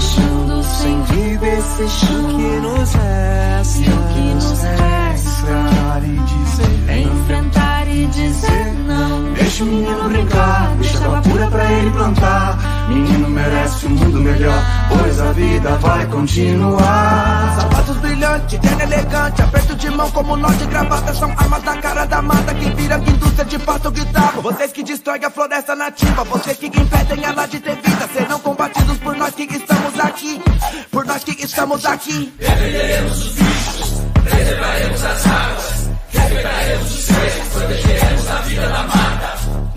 Deixando sem vida esse chão que nos resta. E o que nos resta? Enfrentar e dizer enfrentar e dizer não Deixa o menino brincar, deixa água pura pra ele plantar. Menino merece um mundo melhor, pois a vida vai continuar. Sapatos brilhantes, terno elegante, aperto de mão como nó de gravata São armas da cara da mata que vira indústria de pasto guitarra. Vocês que destroem a floresta nativa, vocês que impedem ela de ter vida Serão combatidos por nós que estamos aqui, por nós que estamos aqui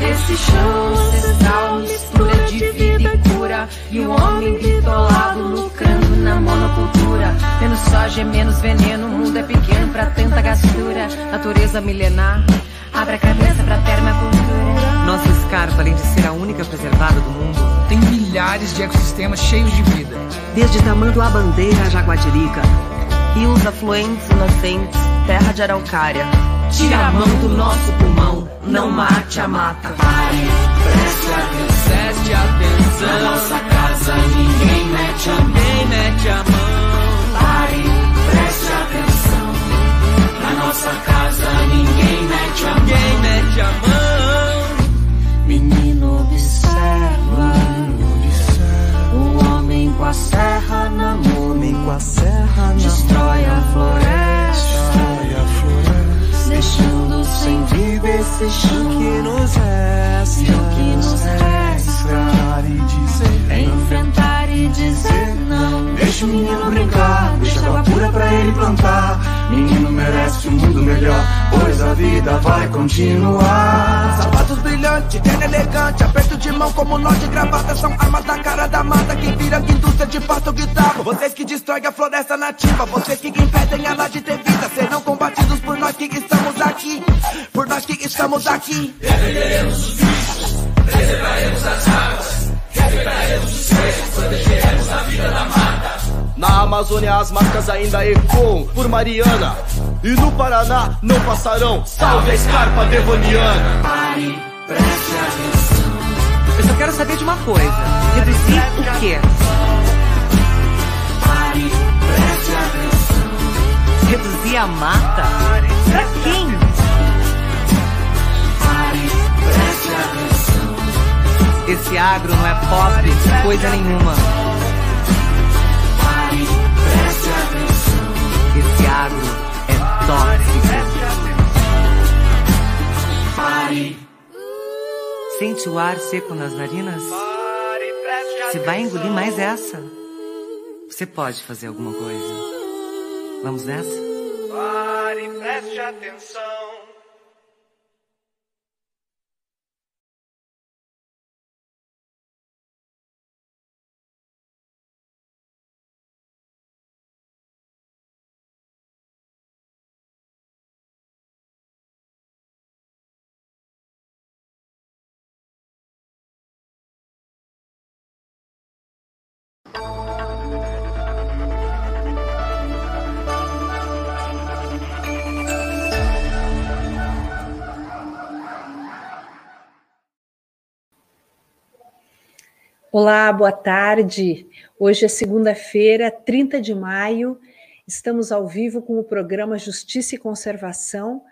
Esse show ancestral mistura de vida e cura E o homem bitolado lucrando na monocultura. Menos soja, menos veneno, o mundo é pequeno pra tanta gastura. Natureza milenar, abre a cabeça pra permacultura. Nossa escarpa, além de ser a única preservada do mundo, Tem milhares de ecossistemas cheios de vida. desde Tamanduá Bandeira a Jaguatirica, Rios afluentes e nascentes, terra de araucária Tira a mão do nosso pulmão, não mate a mata. Pare, preste atenção. Preste atenção. Na nossa casa ninguém mete a mão. Ninguém mete a mão. Pare, preste atenção. Na nossa casa ninguém mete a mão. Ninguém mete a mão. A serra na mão, Homem com a serra na destrói a floresta, Destrói a floresta. Deixando sem vida esse chão. que nos resta. O que nos resta Enfrentar e dizer enfrentar e dizer não. Deixa o menino brincar, deixa água pura pra ele plantar. Menino merece um mundo melhor, pois a vida vai continuar. Sapatos brilhantes, terno elegante, aperto de mão como nó de gravata São armas da cara da mata que viram que indústria de pasto guitarra Vocês que destroem a floresta nativa, vocês que impedem ela de ter vida Serão combatidos por nós que estamos aqui, por nós que estamos aqui Na Amazônia as marcas ainda ecoam por Mariana. E no Paraná não passarão. Salve a escarpa devoniana. Pare, preste atenção. Eu só quero saber de uma coisa. Reduzir o quê? Pare, preste atenção. Reduzir a mata? Esse agro não é pop, coisa nenhuma. Esse agro é tóxico. Sente o ar seco nas narinas? Você vai engolir mais essa? Você pode fazer alguma coisa. Vamos nessa? Pare, preste atenção. Olá, boa tarde. Hoje é segunda-feira, 30 de maio. Estamos ao vivo com o programa Justiça e Conservação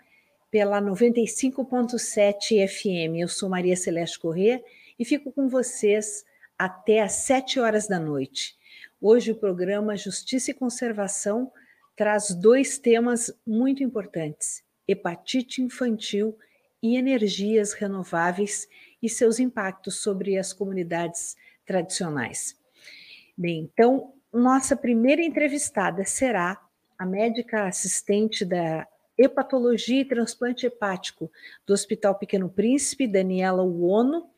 pela 95.7 FM. Eu sou Maria Celeste Corrêa e fico com vocês até às 7 horas da noite. Hoje o programa Justiça e Conservação traz dois temas muito importantes: hepatite infantil e energias renováveis e seus impactos sobre as comunidades tradicionais. Bem, então, nossa primeira entrevistada será a médica assistente da hepatologia e transplante hepático do Hospital Pequeno Príncipe, Daniela Uono.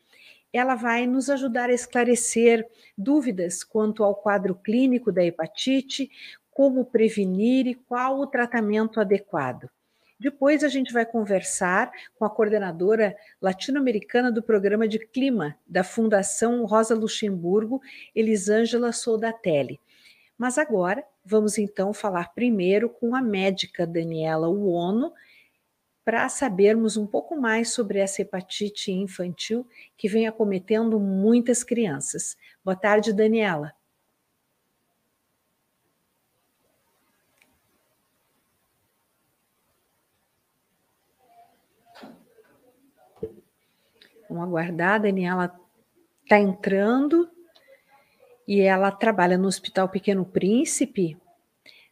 Ela vai nos ajudar a esclarecer dúvidas quanto ao quadro clínico da hepatite, como prevenir e qual o tratamento adequado. Depois a gente vai conversar com a coordenadora latino-americana do programa de clima da Fundação Rosa Luxemburgo, Elisângela Soldatelli. Mas agora vamos então falar primeiro com a médica Daniela Uono para sabermos um pouco mais sobre essa hepatite infantil que vem acometendo muitas crianças. Boa tarde, Daniela. Vamos aguardar, a Daniela está entrando e ela trabalha no Hospital Pequeno Príncipe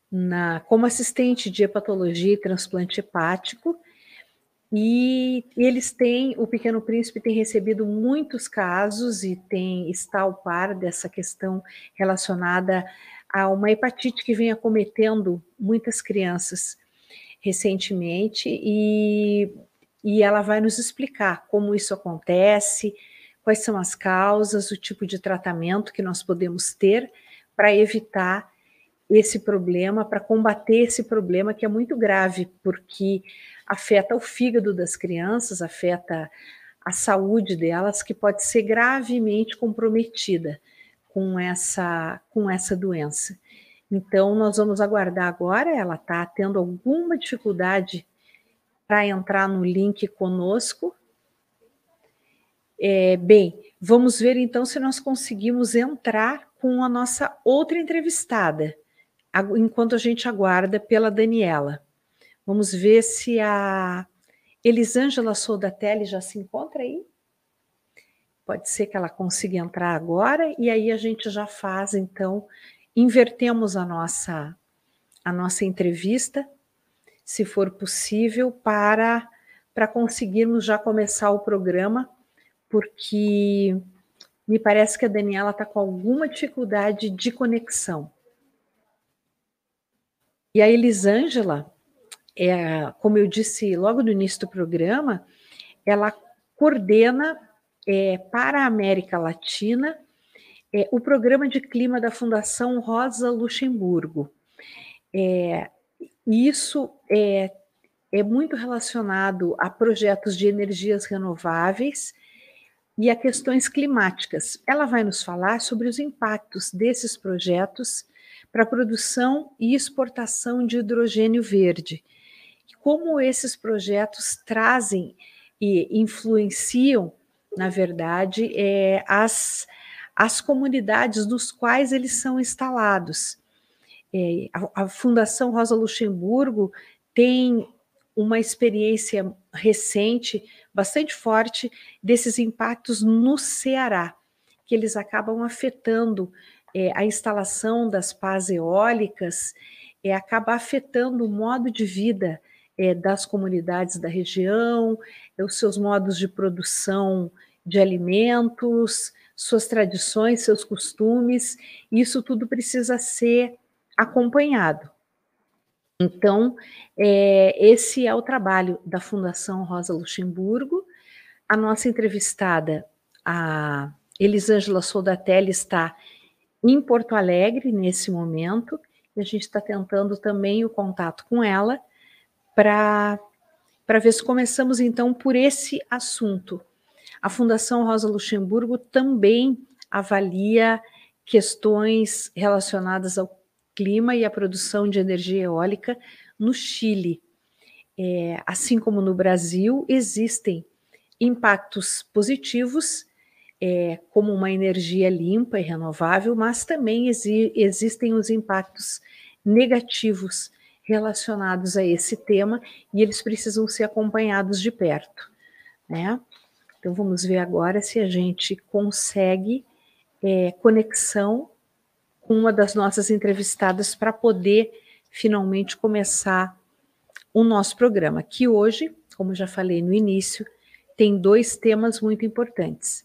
na, como assistente de hepatologia e transplante hepático. E eles têm, o Pequeno Príncipe tem recebido muitos casos e tem está ao par dessa questão relacionada a uma hepatite que vem acometendo muitas crianças recentemente e e ela vai nos explicar como isso acontece, quais são as causas, o tipo de tratamento que nós podemos ter para evitar esse problema, para combater esse problema que é muito grave, porque afeta o fígado das crianças, afeta a saúde delas, que pode ser gravemente comprometida com essa, com essa doença. Então, nós vamos aguardar agora. Ela está tendo alguma dificuldade para entrar no link conosco. É, bem, vamos ver então se nós conseguimos entrar com a nossa outra entrevistada, enquanto a gente aguarda pela Daniela. Vamos ver se a Elisângela Soldatelli já se encontra aí. Pode ser que ela consiga entrar agora e aí a gente já faz, então, invertemos a nossa a nossa entrevista, se for possível, para para conseguirmos já começar o programa, porque me parece que a Daniela está com alguma dificuldade de conexão. E a Elisângela, é, como eu disse logo no início do programa, ela coordena é, para a América Latina é, o programa de clima da Fundação Rosa Luxemburgo. É, isso é, é muito relacionado a projetos de energias renováveis e a questões climáticas. Ela vai nos falar sobre os impactos desses projetos para a produção e exportação de hidrogênio verde, como esses projetos trazem e influenciam, na verdade, é, as, as comunidades nos quais eles são instalados. É, a, a Fundação Rosa Luxemburgo tem uma experiência recente, bastante forte, desses impactos no Ceará, que eles acabam afetando é, a instalação das pás eólicas, é, acaba afetando o modo de vida é, das comunidades da região, é, os seus modos de produção de alimentos, suas tradições, seus costumes, isso tudo precisa ser acompanhado. Então, é, esse é o trabalho da Fundação Rosa Luxemburgo. A nossa entrevistada, a Elisângela Soldatelli, está em Porto Alegre nesse momento, e a gente está tentando também o contato com ela para ver se começamos então por esse assunto. A Fundação Rosa Luxemburgo também avalia questões relacionadas ao clima e à produção de energia eólica no Chile. É, assim como no Brasil, existem impactos positivos, é, como uma energia limpa e renovável, mas também exi existem os impactos negativos relacionados a esse tema e eles precisam ser acompanhados de perto, né? Então vamos ver agora se a gente consegue é, conexão com uma das nossas entrevistadas para poder finalmente começar o nosso programa, que hoje, como já falei no início, tem dois temas muito importantes.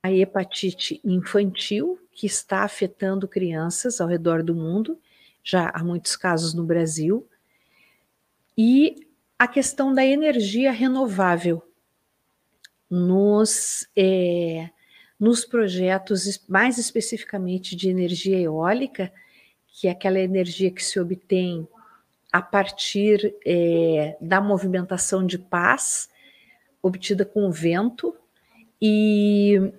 A hepatite infantil, que está afetando crianças ao redor do mundo, já há muitos casos no Brasil, e a questão da energia renovável nos, é, nos projetos, mais especificamente de energia eólica, que é aquela energia que se obtém a partir é, da movimentação de paz obtida com o vento, e,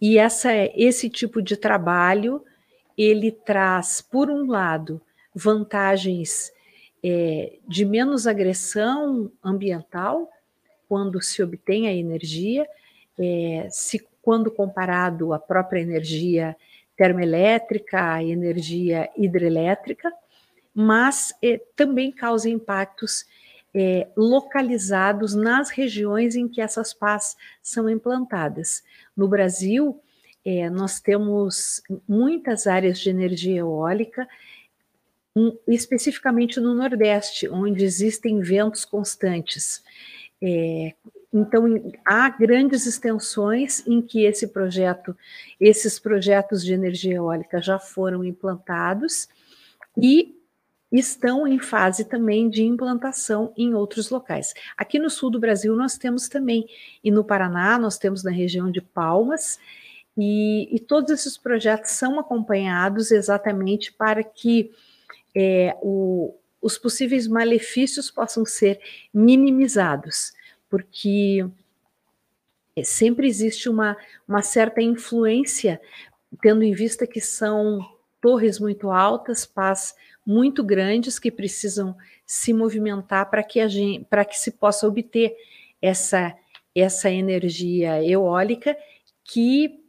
e essa, esse tipo de trabalho ele traz, por um lado, vantagens é, de menos agressão ambiental quando se obtém a energia, é, se, quando comparado à própria energia termoelétrica, a energia hidrelétrica, mas é, também causa impactos é, localizados nas regiões em que essas pás são implantadas. No Brasil, é, nós temos muitas áreas de energia eólica, um, especificamente no Nordeste, onde existem ventos constantes. É, então, há grandes extensões em que esse projeto, esses projetos de energia eólica já foram implantados e estão em fase também de implantação em outros locais. Aqui no sul do Brasil nós temos também, e no Paraná nós temos na região de Palmas, e, e todos esses projetos são acompanhados exatamente para que é, o, os possíveis malefícios possam ser minimizados, porque sempre existe uma, uma certa influência, tendo em vista que são torres muito altas, pás muito grandes que precisam se movimentar para que a gente, para que se possa obter essa essa energia eólica que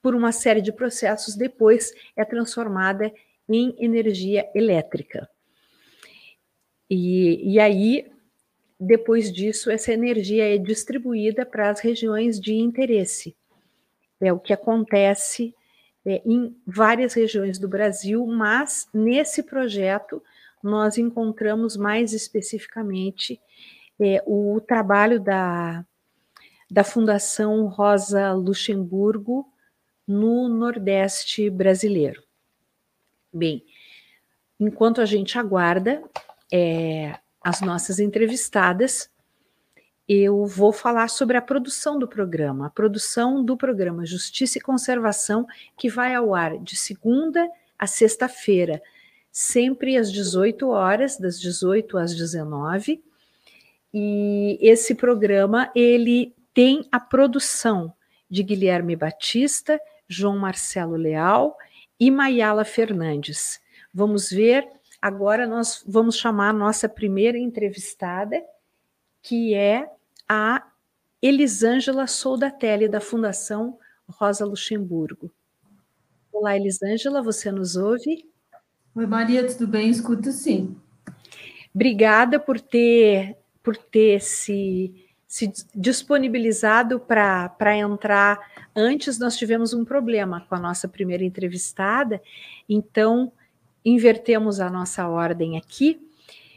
por uma série de processos depois é transformada em energia elétrica. E, e aí, depois disso, essa energia é distribuída para as regiões de interesse. É o que acontece é, em várias regiões do Brasil, mas nesse projeto nós encontramos mais especificamente é, o trabalho da, da Fundação Rosa Luxemburgo no Nordeste brasileiro. Bem, enquanto a gente aguarda é, as nossas entrevistadas, eu vou falar sobre a produção do programa, a produção do programa Justiça e Conservação, que vai ao ar de segunda a sexta-feira, sempre às 18 horas, das 18 às 19. E esse programa ele tem a produção de Guilherme Batista, João Marcelo Leal e Mayala Fernandes. Vamos ver, agora nós vamos chamar a nossa primeira entrevistada, que é a Elisângela Soldatelli, da Fundação Rosa Luxemburgo. Olá, Elisângela, você nos ouve? Oi, Maria, tudo bem? Escuto sim. Obrigada por ter, por ter se, se disponibilizado para entrar Antes nós tivemos um problema com a nossa primeira entrevistada, então invertemos a nossa ordem aqui.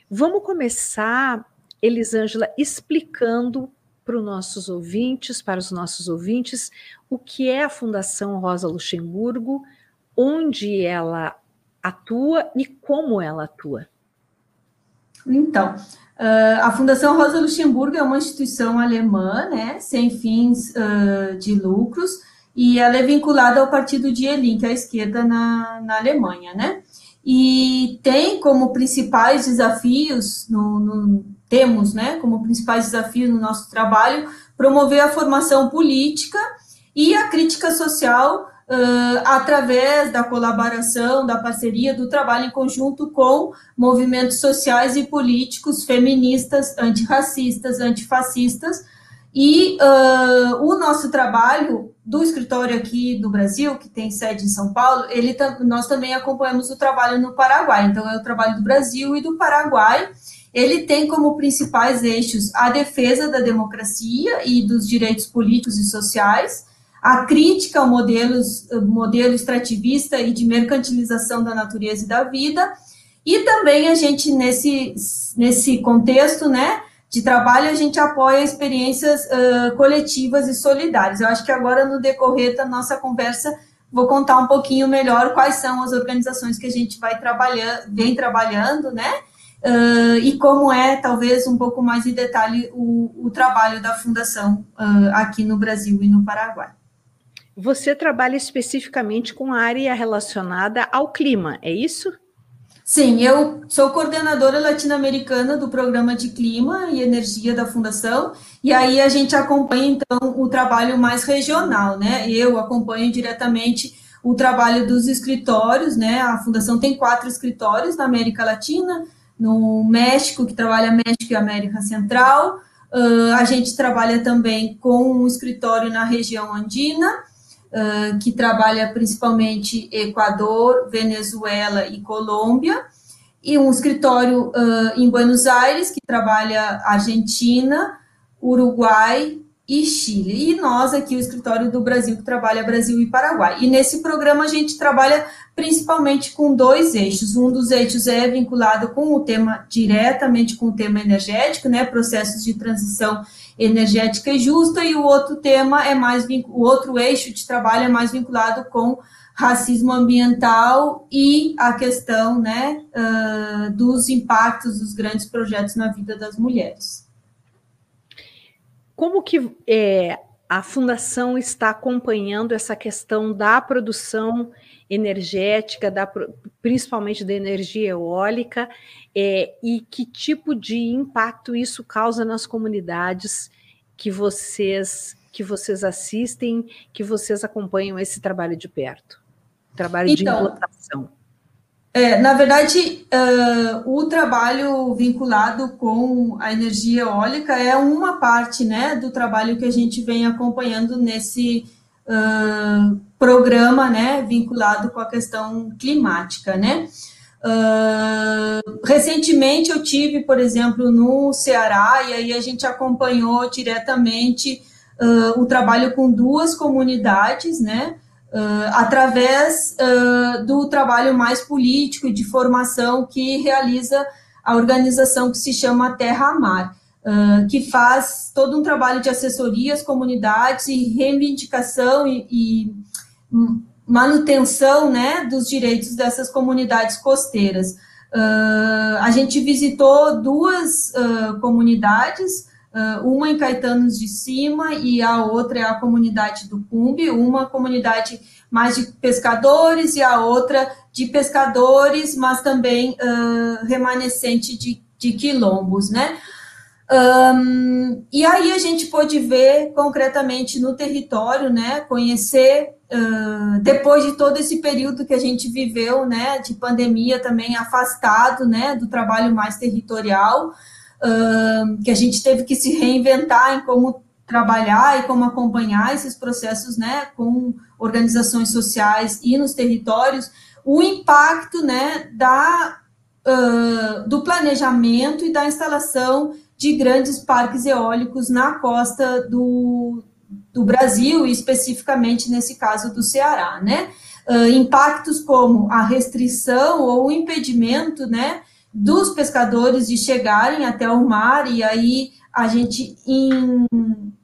Vamos começar, Elisângela, explicando para os nossos ouvintes, para os nossos ouvintes, o que é a Fundação Rosa Luxemburgo, onde ela atua e como ela atua. Então, Uh, a Fundação Rosa Luxemburgo é uma instituição alemã, né, sem fins uh, de lucros, e ela é vinculada ao partido de Elin, que é a esquerda na, na Alemanha, né? E tem como principais desafios, no, no, temos, né, como principais desafios no nosso trabalho, promover a formação política e a crítica social uh, através da colaboração, da parceria, do trabalho em conjunto com movimentos sociais e políticos feministas, antirracistas, antifascistas. E uh, o nosso trabalho do escritório aqui do Brasil, que tem sede em São Paulo, ele, nós também acompanhamos o trabalho no Paraguai. Então, é o trabalho do Brasil e do Paraguai. Ele tem como principais eixos a defesa da democracia e dos direitos políticos e sociais, a crítica ao modelos, modelo extrativista e de mercantilização da natureza e da vida, e também a gente, nesse, nesse contexto, né, de trabalho, a gente apoia experiências uh, coletivas e solidárias. Eu acho que agora, no decorrer da nossa conversa, vou contar um pouquinho melhor quais são as organizações que a gente vai trabalhando, vem trabalhando, né, uh, e como é, talvez, um pouco mais em detalhe o, o trabalho da Fundação uh, aqui no Brasil e no Paraguai. Você trabalha especificamente com a área relacionada ao clima, é isso? Sim, eu sou coordenadora latino-americana do programa de clima e energia da Fundação, e aí a gente acompanha então o trabalho mais regional, né? Eu acompanho diretamente o trabalho dos escritórios, né? A Fundação tem quatro escritórios na América Latina, no México, que trabalha México e América Central, uh, a gente trabalha também com um escritório na região andina, uh, que trabalha principalmente Equador, Venezuela e Colômbia, e um escritório uh, em Buenos Aires, que trabalha Argentina, Uruguai e Chile. E nós aqui, o escritório do Brasil, que trabalha Brasil e Paraguai. E nesse programa a gente trabalha principalmente com dois eixos. Um dos eixos é vinculado com o tema, diretamente com o tema energético, né? Processos de transição energética e justa, e o outro tema é mais o outro eixo de trabalho é mais vinculado com racismo ambiental e a questão né, uh, dos impactos dos grandes projetos na vida das mulheres. Como que é, a Fundação está acompanhando essa questão da produção energética, da, principalmente da energia eólica, é, e que tipo de impacto isso causa nas comunidades que vocês que vocês assistem, que vocês acompanham esse trabalho de perto? trabalho então, de implantação? É, na verdade, uh, o trabalho vinculado com a energia eólica é uma parte né, do trabalho que a gente vem acompanhando nesse uh, programa né, vinculado com a questão climática. Né? Uh, recentemente eu tive, por exemplo, no Ceará, e aí a gente acompanhou diretamente o trabalho com duas comunidades, né? Uh, através uh, do trabalho mais político e de formação que realiza a organização que se chama Terra Mar, uh, que faz todo um trabalho de assessoria às comunidades e reivindicação e, e manutenção né, dos direitos dessas comunidades costeiras. a gente visitou duas comunidades, uma em Caetanos de Cima e a outra é a comunidade do Cumbi, uma comunidade mais de pescadores e a outra de pescadores, mas também uh, remanescente de, de quilombos, né? Um, e aí a gente pôde ver concretamente no território, né, conhecer, uh, depois de todo esse período que a gente viveu, né, de pandemia também afastado, né, do trabalho mais territorial, que a gente teve que se reinventar em como trabalhar e como acompanhar esses processos, né, com organizações sociais e nos territórios, o impacto, né, da, uh, do planejamento e da instalação de grandes parques eólicos na costa do, do Brasil, e especificamente nesse caso do Ceará, né, uh, impactos como a restrição ou o impedimento, né, dos pescadores de chegarem até o mar, e aí a gente, em,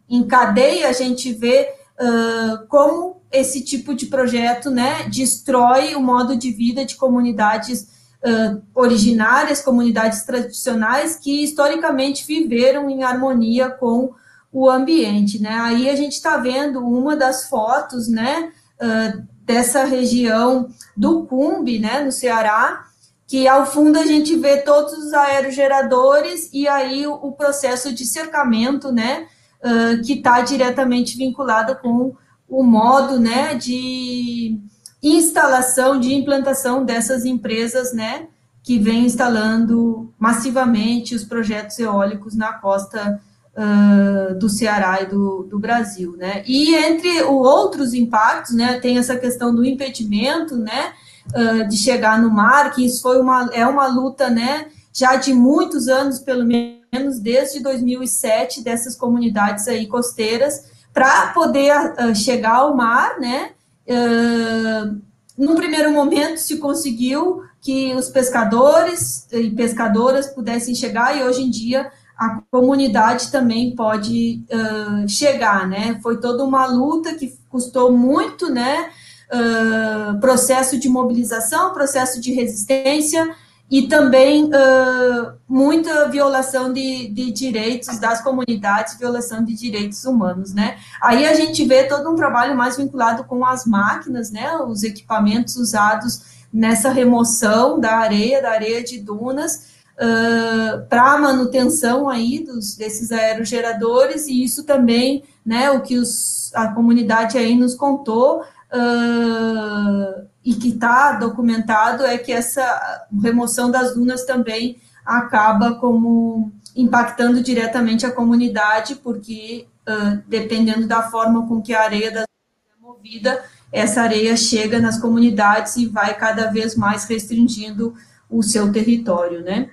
em cadeia, a gente vê uh, como esse tipo de projeto né, destrói o modo de vida de comunidades uh, originárias, comunidades tradicionais, que historicamente viveram em harmonia com o ambiente. Né? Aí a gente está vendo uma das fotos né, uh, dessa região do Cumbi, né, no Ceará, que ao fundo a gente vê todos os aerogeradores e aí o, processo de cercamento, né, uh, que está diretamente vinculado com o modo, né, de instalação, de implantação dessas empresas, né, que vem instalando massivamente os projetos eólicos na costa uh, do Ceará e do, do Brasil, né, e entre os outros impactos, né, tem essa questão do impedimento, né, uh, de chegar no mar, que isso foi uma, é uma luta, né, já de muitos anos, pelo menos desde 2007, dessas comunidades aí costeiras, para poder uh, chegar ao mar, né, uh, num primeiro momento se conseguiu que os pescadores e pescadoras pudessem chegar, e hoje em dia a comunidade também pode uh, chegar, né? Foi toda uma luta que custou muito, né? Uh, processo de mobilização, processo de resistência e também uh, muita violação de, de, direitos das comunidades, violação de direitos humanos, né? Aí a gente vê todo um trabalho mais vinculado com as máquinas, né? Os equipamentos usados nessa remoção da areia, da areia de dunas, uh, para manutenção aí dos, desses aerogeradores, e isso também, né, o que os, a comunidade aí nos contou, uh, e que está documentado é que essa remoção das dunas também acaba como impactando diretamente a comunidade, porque uh, dependendo da forma com que a areia das dunas é movida, essa areia chega nas comunidades e vai cada vez mais restringindo o seu território, né?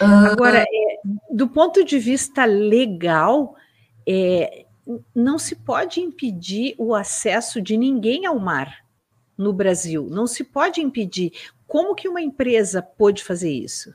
Agora, é, do ponto de vista legal, é, não se pode impedir o acesso de ninguém ao mar no Brasil. Não se pode impedir. Como que uma empresa pode fazer isso?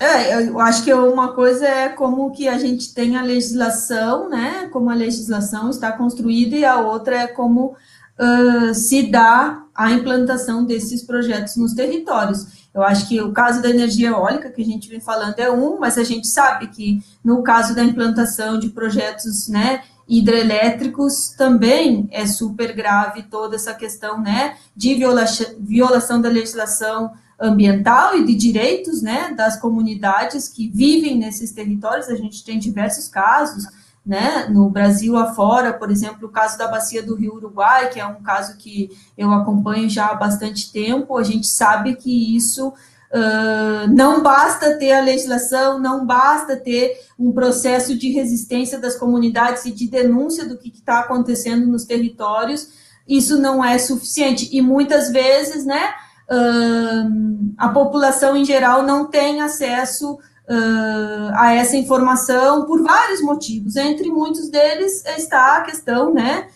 É, eu acho que uma coisa é como que a gente tem a legislação, né? Como a legislação está construída, e a outra é como uh, se dá a implantação desses projetos nos territórios. Eu acho que o caso da energia eólica, que a gente vem falando, é um, mas a gente sabe que no caso da implantação de projetos, né, hidrelétricos também é super grave toda essa questão, né, de violação, violação da legislação ambiental e de direitos, né, das comunidades que vivem nesses territórios. A gente tem diversos casos, né, no Brasil afora, por exemplo, o caso da bacia do Rio Uruguai, que é um caso que eu acompanho já há bastante tempo, a gente sabe que isso uh, não basta ter a legislação, não basta ter um processo de resistência das comunidades e de denúncia do que está acontecendo nos territórios, isso não é suficiente, e muitas vezes, né, uh, a população em geral não tem acesso uh, a essa informação por vários motivos. Entre muitos deles está a questão, né,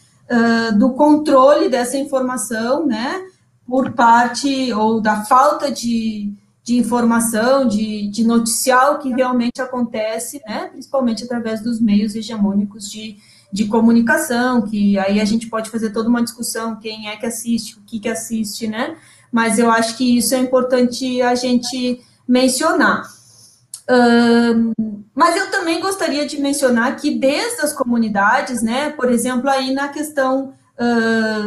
do controle dessa informação, né, por parte ou da falta de, de informação, de, de noticiar o que realmente acontece, né, principalmente através dos meios hegemônicos de, de comunicação, que aí a gente pode fazer toda uma discussão, quem é que assiste, o que que assiste, né, mas eu acho que isso é importante a gente mencionar. Mas eu também gostaria de mencionar que desde as comunidades, né, por exemplo, aí na questão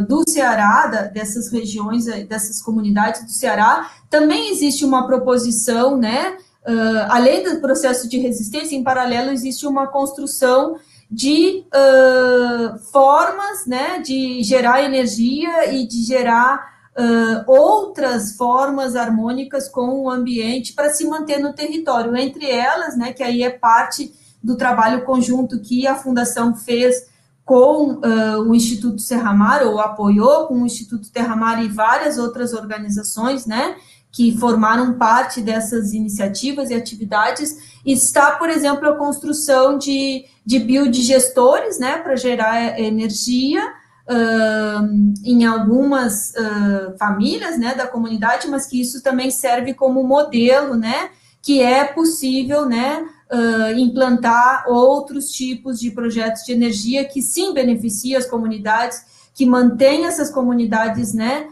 do Ceará, da, dessas regiões, eh, dessas comunidades do Ceará, também existe uma proposição, né, uh, além do processo de resistência, em paralelo existe uma construção de uh, formas, né, de gerar energia e de gerar uh, outras formas harmônicas com o ambiente para se manter no território. Entre elas, né, que aí é parte do trabalho conjunto que a Fundação fez com uh, o Instituto Serramar, ou apoiou com o Instituto Terramar e várias outras organizações, né, que formaram parte dessas iniciativas e atividades, está, por exemplo, a construção de, de biodigestores, né, para gerar energia, uh, em algumas uh, famílias, né, da comunidade, mas que isso também serve como modelo, né, que é possível, né, uh, implantar outros tipos de projetos de energia que sim beneficiam as comunidades, que mantém essas comunidades, né,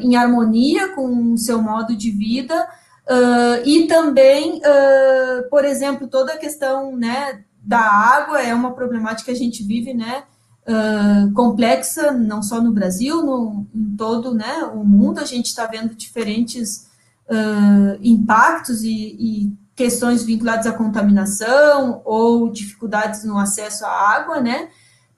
em harmonia com o seu modo de vida, e também, por exemplo, toda a questão, né, da água é uma problemática que a gente vive, né, uh, complexa, não só no Brasil, no, em todo né, o mundo, a gente está vendo diferentes uh, impactos e, e, questões vinculadas à contaminação ou dificuldades no acesso à água, né?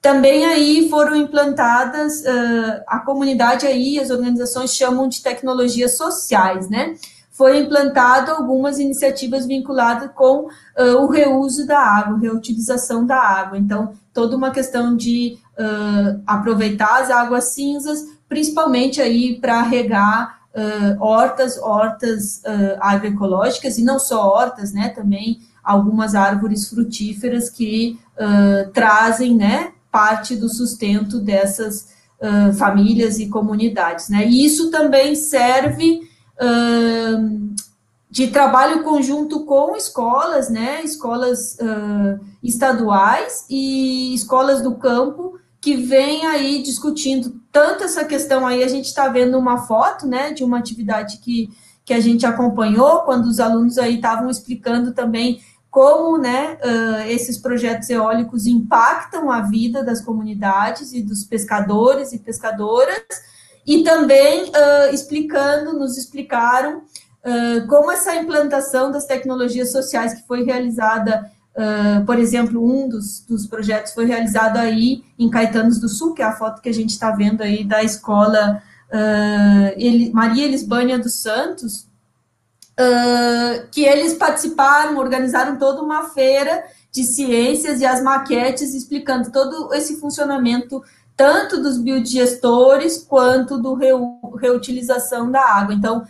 Também aí foram implantadas, uh, a comunidade aí, as organizações chamam de tecnologias sociais, né? Foi implantado algumas iniciativas vinculadas com uh, o reuso da água, reutilização da água. Então, toda uma questão de uh, aproveitar as águas cinzas, principalmente aí para regar uh, hortas, hortas uh, agroecológicas, e não só hortas, né, também algumas árvores frutíferas que trazem, né, parte do sustento dessas famílias e comunidades, né, e isso também serve de trabalho conjunto com escolas, né, escolas uh, estaduais e escolas do campo, que vem aí discutindo tanto essa questão aí, a gente está vendo uma foto, né, de uma atividade que, que a gente acompanhou, quando os alunos aí estavam explicando também como, né, uh, esses projetos eólicos impactam a vida das comunidades e dos pescadores e pescadoras, e também uh, explicando, nos explicaram uh, como essa implantação das tecnologias sociais que foi realizada, uh, por exemplo, um dos, dos projetos foi realizado aí em Caetanos do Sul, que é a foto que a gente está vendo aí da escola uh, Maria Elisbânia dos Santos, que eles participaram, organizaram toda uma feira de ciências e as maquetes explicando todo esse funcionamento tanto dos biodigestores quanto do reutilização da água. Então,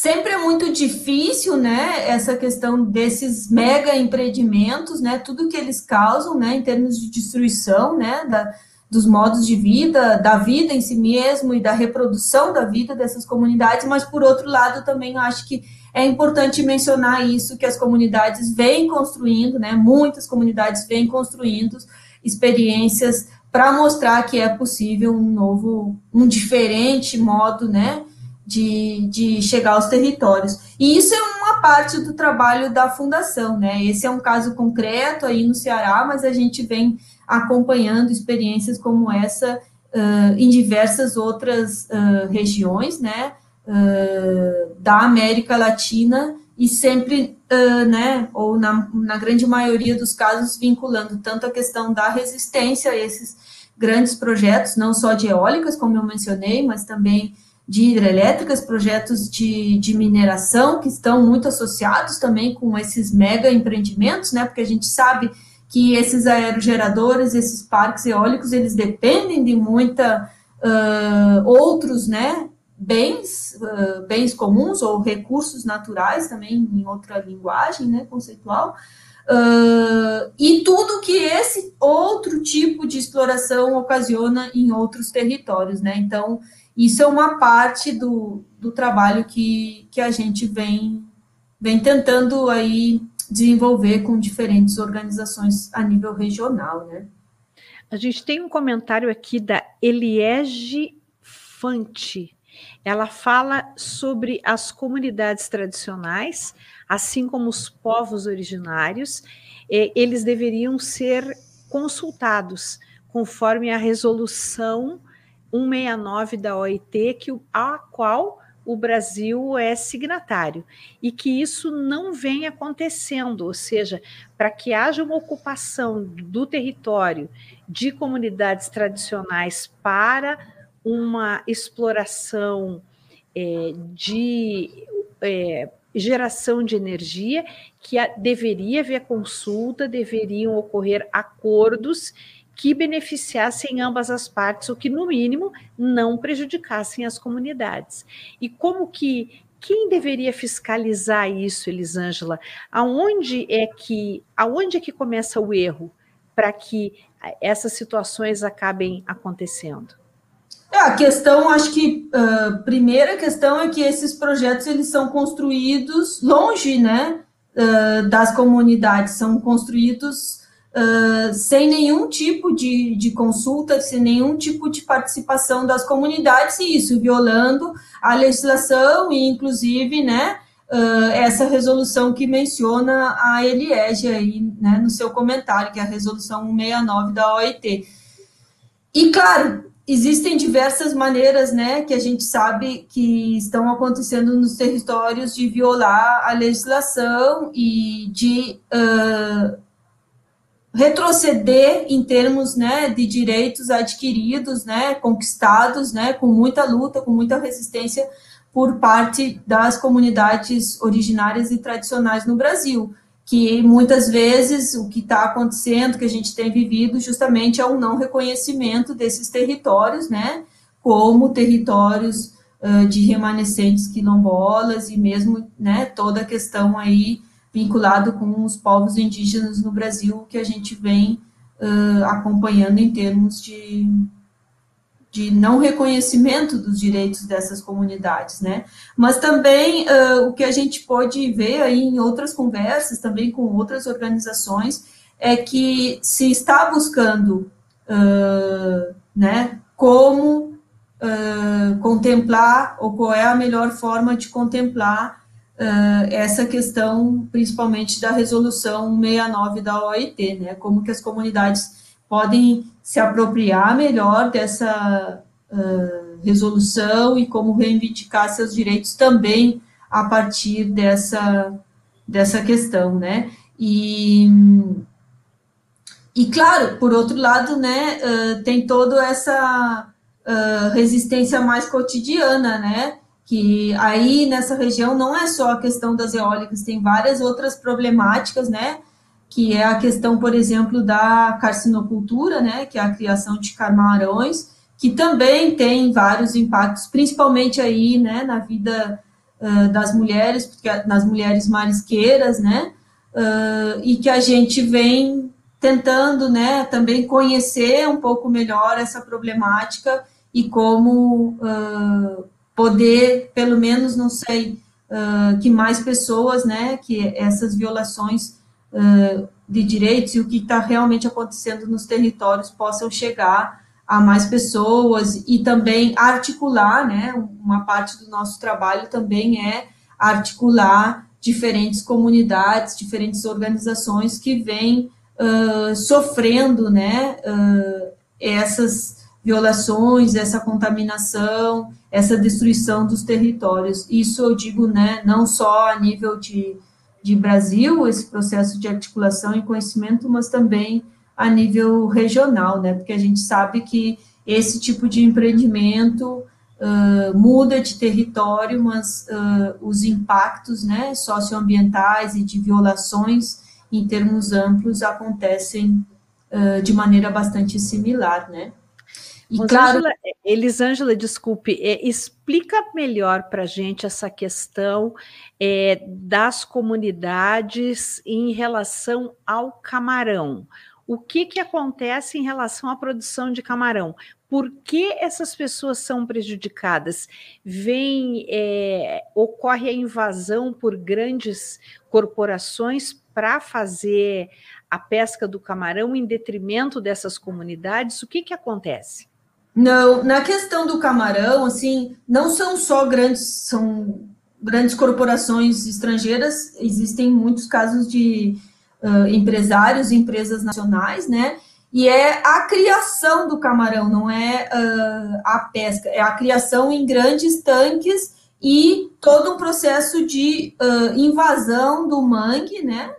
sempre é muito difícil, né, essa questão desses mega empreendimentos, né, tudo que eles causam, né, em termos de destruição, né, da, dos modos de vida, da vida em si mesmo e da reprodução da vida dessas comunidades, mas por outro lado também acho que é importante mencionar isso que as comunidades vêm construindo, né, muitas comunidades vêm construindo experiências para mostrar que é possível um novo, um diferente modo, né, de, de chegar aos territórios. E isso é uma parte do trabalho da fundação, né? Esse é um caso concreto aí no Ceará, mas a gente vem acompanhando experiências como essa uh, em diversas outras uh, regiões, né, uh, da América Latina e sempre, uh, né, ou na, na grande maioria dos casos, vinculando tanto a questão da resistência a esses grandes projetos, não só de eólicas, como eu mencionei, mas também de hidrelétricas, projetos de, de mineração, que estão muito associados também com esses mega empreendimentos, né, porque a gente sabe que esses aerogeradores, esses parques eólicos, eles dependem de muita uh, outros, né, bens, uh, bens comuns ou recursos naturais, também em outra linguagem, né, conceitual, uh, e tudo que esse outro tipo de exploração ocasiona em outros territórios, né, então isso é uma parte do, do trabalho que, que a gente vem, vem tentando aí desenvolver com diferentes organizações a nível regional, né. A gente tem um comentário aqui da Eliege Fante, ela fala sobre as comunidades tradicionais, assim como os povos originários, eles deveriam ser consultados conforme a resolução 169 da OIT, que, a qual o Brasil é signatário, e que isso não vem acontecendo, ou seja, para que haja uma ocupação do território de comunidades tradicionais para uma exploração é, de é, geração de energia, que a, deveria haver consulta, deveriam ocorrer acordos que beneficiassem ambas as partes, ou que, no mínimo, não prejudicassem as comunidades. E como que quem deveria fiscalizar isso, Elisângela? Aonde é que aonde é que começa o erro para que essas situações acabem acontecendo? É, a questão, acho que a uh, primeira questão é que esses projetos eles são construídos longe, né, uh, das comunidades, são construídos uh, sem nenhum tipo de, de consulta, sem nenhum tipo de participação das comunidades, e isso violando a legislação e, inclusive, né, essa resolução que menciona a Eliege aí, né, no seu comentário, que é a resolução 169 da OIT. E, claro, existem diversas maneiras, né, que a gente sabe que estão acontecendo nos territórios de violar a legislação e de uh, retroceder em termos, né, de direitos adquiridos, né, conquistados, né, com muita luta, com muita resistência por parte das comunidades originárias e tradicionais no Brasil que muitas vezes o que está acontecendo, que a gente tem vivido, justamente é o um não reconhecimento desses territórios, né, como territórios uh, de remanescentes quilombolas e mesmo, né, toda a questão aí vinculado com os povos indígenas no Brasil que a gente vem uh, acompanhando em termos de de não reconhecimento dos direitos dessas comunidades, né? Mas também uh, o que a gente pode ver aí em outras conversas, também com outras organizações, é que se está buscando, uh, né, como uh, contemplar, ou qual é a melhor forma de contemplar essa questão, principalmente da resolução 69 da OIT, né, como que as comunidades podem se apropriar melhor dessa uh, resolução e como reivindicar seus direitos também a partir dessa, dessa questão, né? E, e claro, por outro lado, né, uh, tem toda essa uh, resistência mais cotidiana, né? Que aí nessa região não é só a questão das eólicas, tem várias outras problemáticas, né? que é a questão, por exemplo, da carcinocultura, né, que é a criação de camarões, que também tem vários impactos, principalmente aí, né, na vida uh, das mulheres, porque nas mulheres marisqueiras, né, uh, e que a gente vem tentando, né, também conhecer um pouco melhor essa problemática e como uh, poder, pelo menos, não sei, que mais pessoas, né, que essas violações uh, de direitos e o que está realmente acontecendo nos territórios possam chegar a mais pessoas e também articular, né, uma parte do nosso trabalho também é articular diferentes comunidades, diferentes organizações que vêm uh, sofrendo, né, uh, essas violações, essa contaminação, essa destruição dos territórios. Isso eu digo, né, não só a nível de, de Brasil, esse processo de articulação e conhecimento, mas também a nível regional, né, porque a gente sabe que esse tipo de empreendimento uh, muda de território, mas uh, os impactos, né, socioambientais e de violações em termos amplos acontecem uh, de maneira bastante similar, né. E claro, Elisângela, desculpe, é, explica melhor para a gente essa questão é, das comunidades em relação ao camarão. O que, que acontece em relação à produção de camarão? Por que essas pessoas são prejudicadas? Vem, é, ocorre a invasão por grandes corporações para fazer a pesca do camarão em detrimento dessas comunidades? O que, que acontece? Não, na questão do camarão, assim, não são só grandes, são grandes corporações estrangeiras, existem muitos casos de uh, empresários, empresas nacionais, né? E é a criação do camarão, não é uh, a pesca, é a criação em grandes tanques e todo um processo de uh, invasão do mangue, né?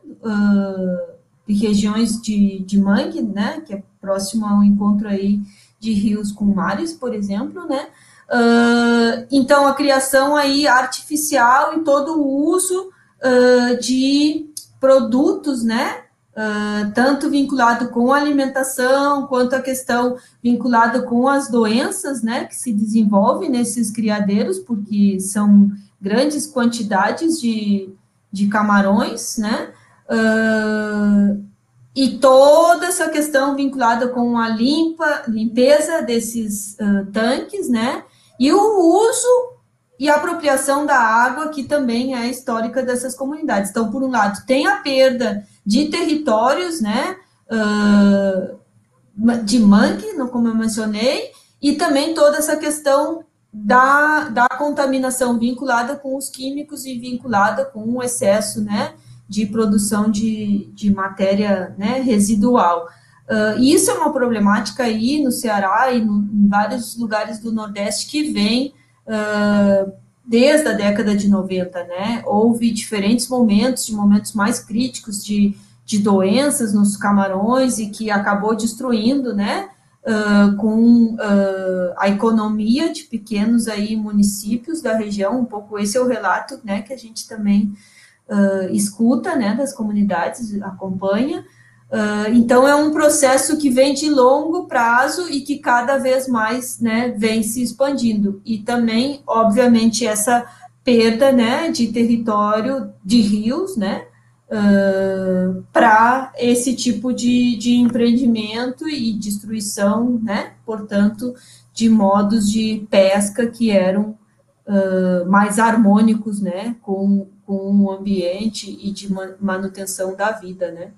de regiões de, de mangue, né? Que é próximo ao encontro aí de rios com mares, por exemplo, né? Uh, então, a criação aí artificial e todo o uso uh, de produtos, né? Uh, tanto vinculado com a alimentação, quanto a questão vinculada com as doenças, né? Que se desenvolvem nesses criadeiros, porque são grandes quantidades de, de camarões, né? Uh, e toda essa questão vinculada com a limpa, limpeza desses uh, tanques, né? E o uso e apropriação da água, que também é histórica dessas comunidades. Então, por um lado, tem a perda de territórios, né? Uh, de mangue, como eu mencionei, e também toda essa questão da, da contaminação vinculada com os químicos e vinculada com o excesso, né? De produção de, de matéria né, residual. Uh, isso é uma problemática aí no Ceará e no, em vários lugares do Nordeste que vem uh, desde a década de 90, né? Houve diferentes momentos, de momentos mais críticos de, de doenças nos camarões e que acabou destruindo, né? Uh, com uh, a economia de pequenos aí municípios da região, um pouco esse é o relato, né, que a gente também uh, escuta, né, das comunidades, acompanha. Uh, então, é um processo que vem de longo prazo e que cada vez mais, né, vem se expandindo. E também, obviamente, essa perda, né, de território de rios, né, uh, para esse tipo de, de empreendimento e destruição, né, portanto, de modos de pesca que eram uh, mais harmônicos, né, com, com o ambiente e de manutenção da vida, né.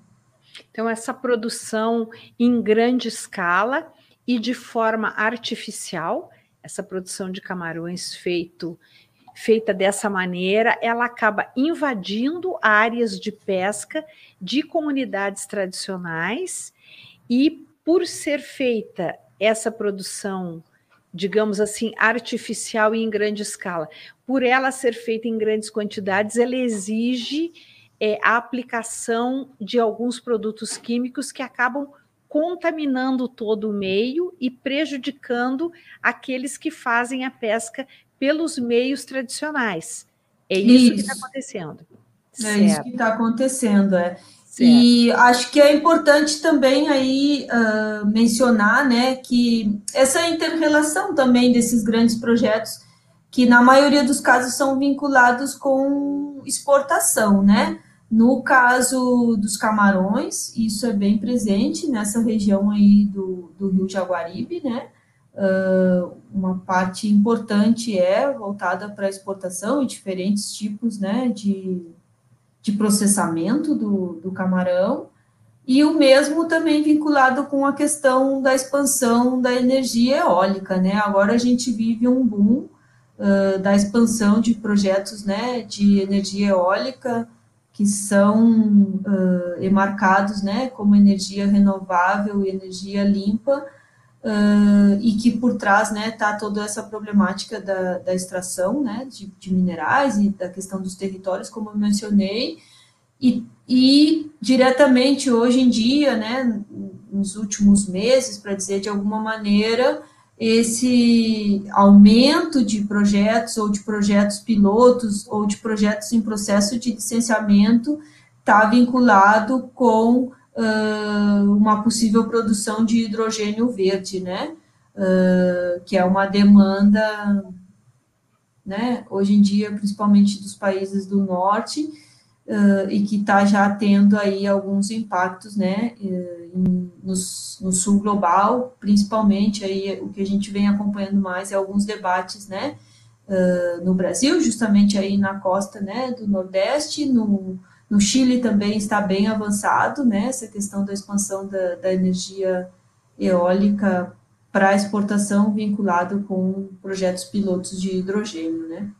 Então, essa produção em grande escala e de forma artificial, essa produção de camarões feito, feita dessa maneira, ela acaba invadindo áreas de pesca de comunidades tradicionais e, por ser feita essa produção digamos assim, artificial e em grande escala. Por ela ser feita em grandes quantidades, ela exige é, a aplicação de alguns produtos químicos que acabam contaminando todo o meio e prejudicando aqueles que fazem a pesca pelos meios tradicionais. É isso, isso. que está acontecendo. É certo. isso que está acontecendo, é. Certo. E acho que é importante também aí uh, mencionar, né, que essa interrelação também desses grandes projetos, que na maioria dos casos são vinculados com exportação, né? No caso dos camarões, isso é bem presente nessa região aí do, do Rio Jaguaribe, né? Uh, uma parte importante é voltada para exportação e diferentes tipos, né, de de processamento do, do camarão, e o mesmo também vinculado com a questão da expansão da energia eólica, né? Agora a gente vive um boom uh, da expansão de projetos, né, de energia eólica que são uh, emarcados, né, como energia renovável energia limpa, uh, e que por trás está né, tá toda essa problemática da, da extração né, de, de, minerais e da questão dos territórios, como eu mencionei, e, e diretamente hoje em dia, né, nos últimos meses, para dizer de alguma maneira, esse aumento de projetos ou de projetos pilotos ou de projetos em processo de licenciamento está vinculado com uh, uma possível produção de hidrogênio verde, né? Uh, que é uma demanda, né? Hoje em dia, principalmente dos países do norte, uh, e que está já tendo aí alguns impactos, né? No, no, sul global, principalmente aí o que a gente vem acompanhando mais é alguns debates, né? no Brasil, justamente aí na costa, né? Do Nordeste, no no Chile também está bem avançado, né, essa questão da expansão da, da energia eólica para exportação vinculado com projetos pilotos de hidrogênio, né.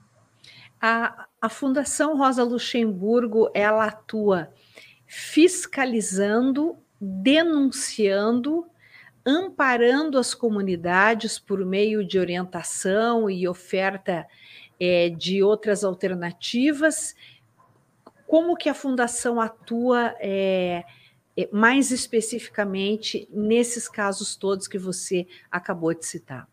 A, a Fundação Rosa Luxemburgo, ela atua fiscalizando, denunciando, amparando as comunidades por meio de orientação e oferta é, de outras alternativas como que a fundação atua é, mais especificamente nesses casos todos que você acabou de citar?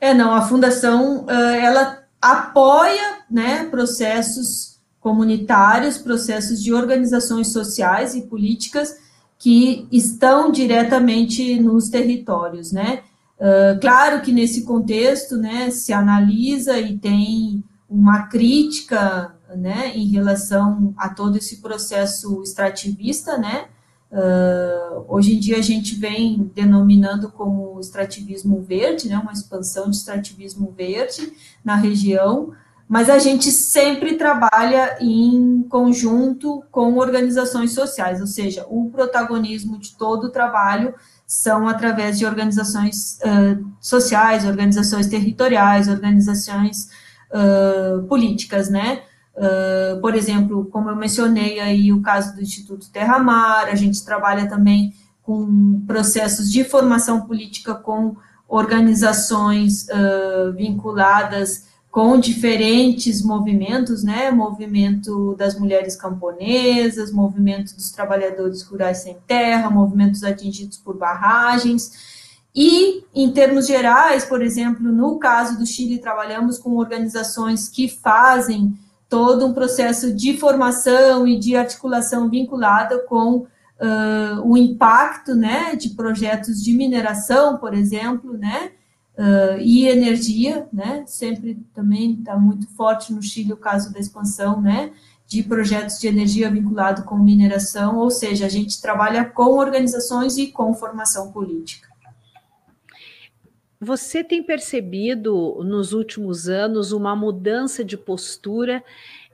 É, não, a fundação ela apoia, né, processos comunitários, processos de organizações sociais e políticas que estão diretamente nos territórios, né? Claro que nesse contexto, né, se analisa e tem uma crítica né, em relação a todo esse processo extrativista, né, uh, hoje em dia a gente vem denominando como extrativismo verde, né, uma expansão de extrativismo verde na região, mas a gente sempre trabalha em conjunto com organizações sociais, ou seja, o protagonismo de todo o trabalho são através de organizações uh, sociais, organizações territoriais, organizações uh, políticas, né? Uh, por exemplo, como eu mencionei aí o caso do Instituto Terra Mar, a gente trabalha também com processos de formação política com organizações uh, vinculadas com diferentes movimentos, né? Movimento das mulheres camponesas, movimento dos trabalhadores rurais sem terra, movimentos atingidos por barragens. E, em termos gerais, por exemplo, no caso do Chile, trabalhamos com organizações que fazem todo um processo de formação e de articulação vinculada com uh, o impacto, né, de projetos de mineração, por exemplo, né, uh, e energia, né, sempre também está muito forte no Chile o caso da expansão, né, de projetos de energia vinculado com mineração, ou seja, a gente trabalha com organizações e com formação política. Você tem percebido nos últimos anos uma mudança de postura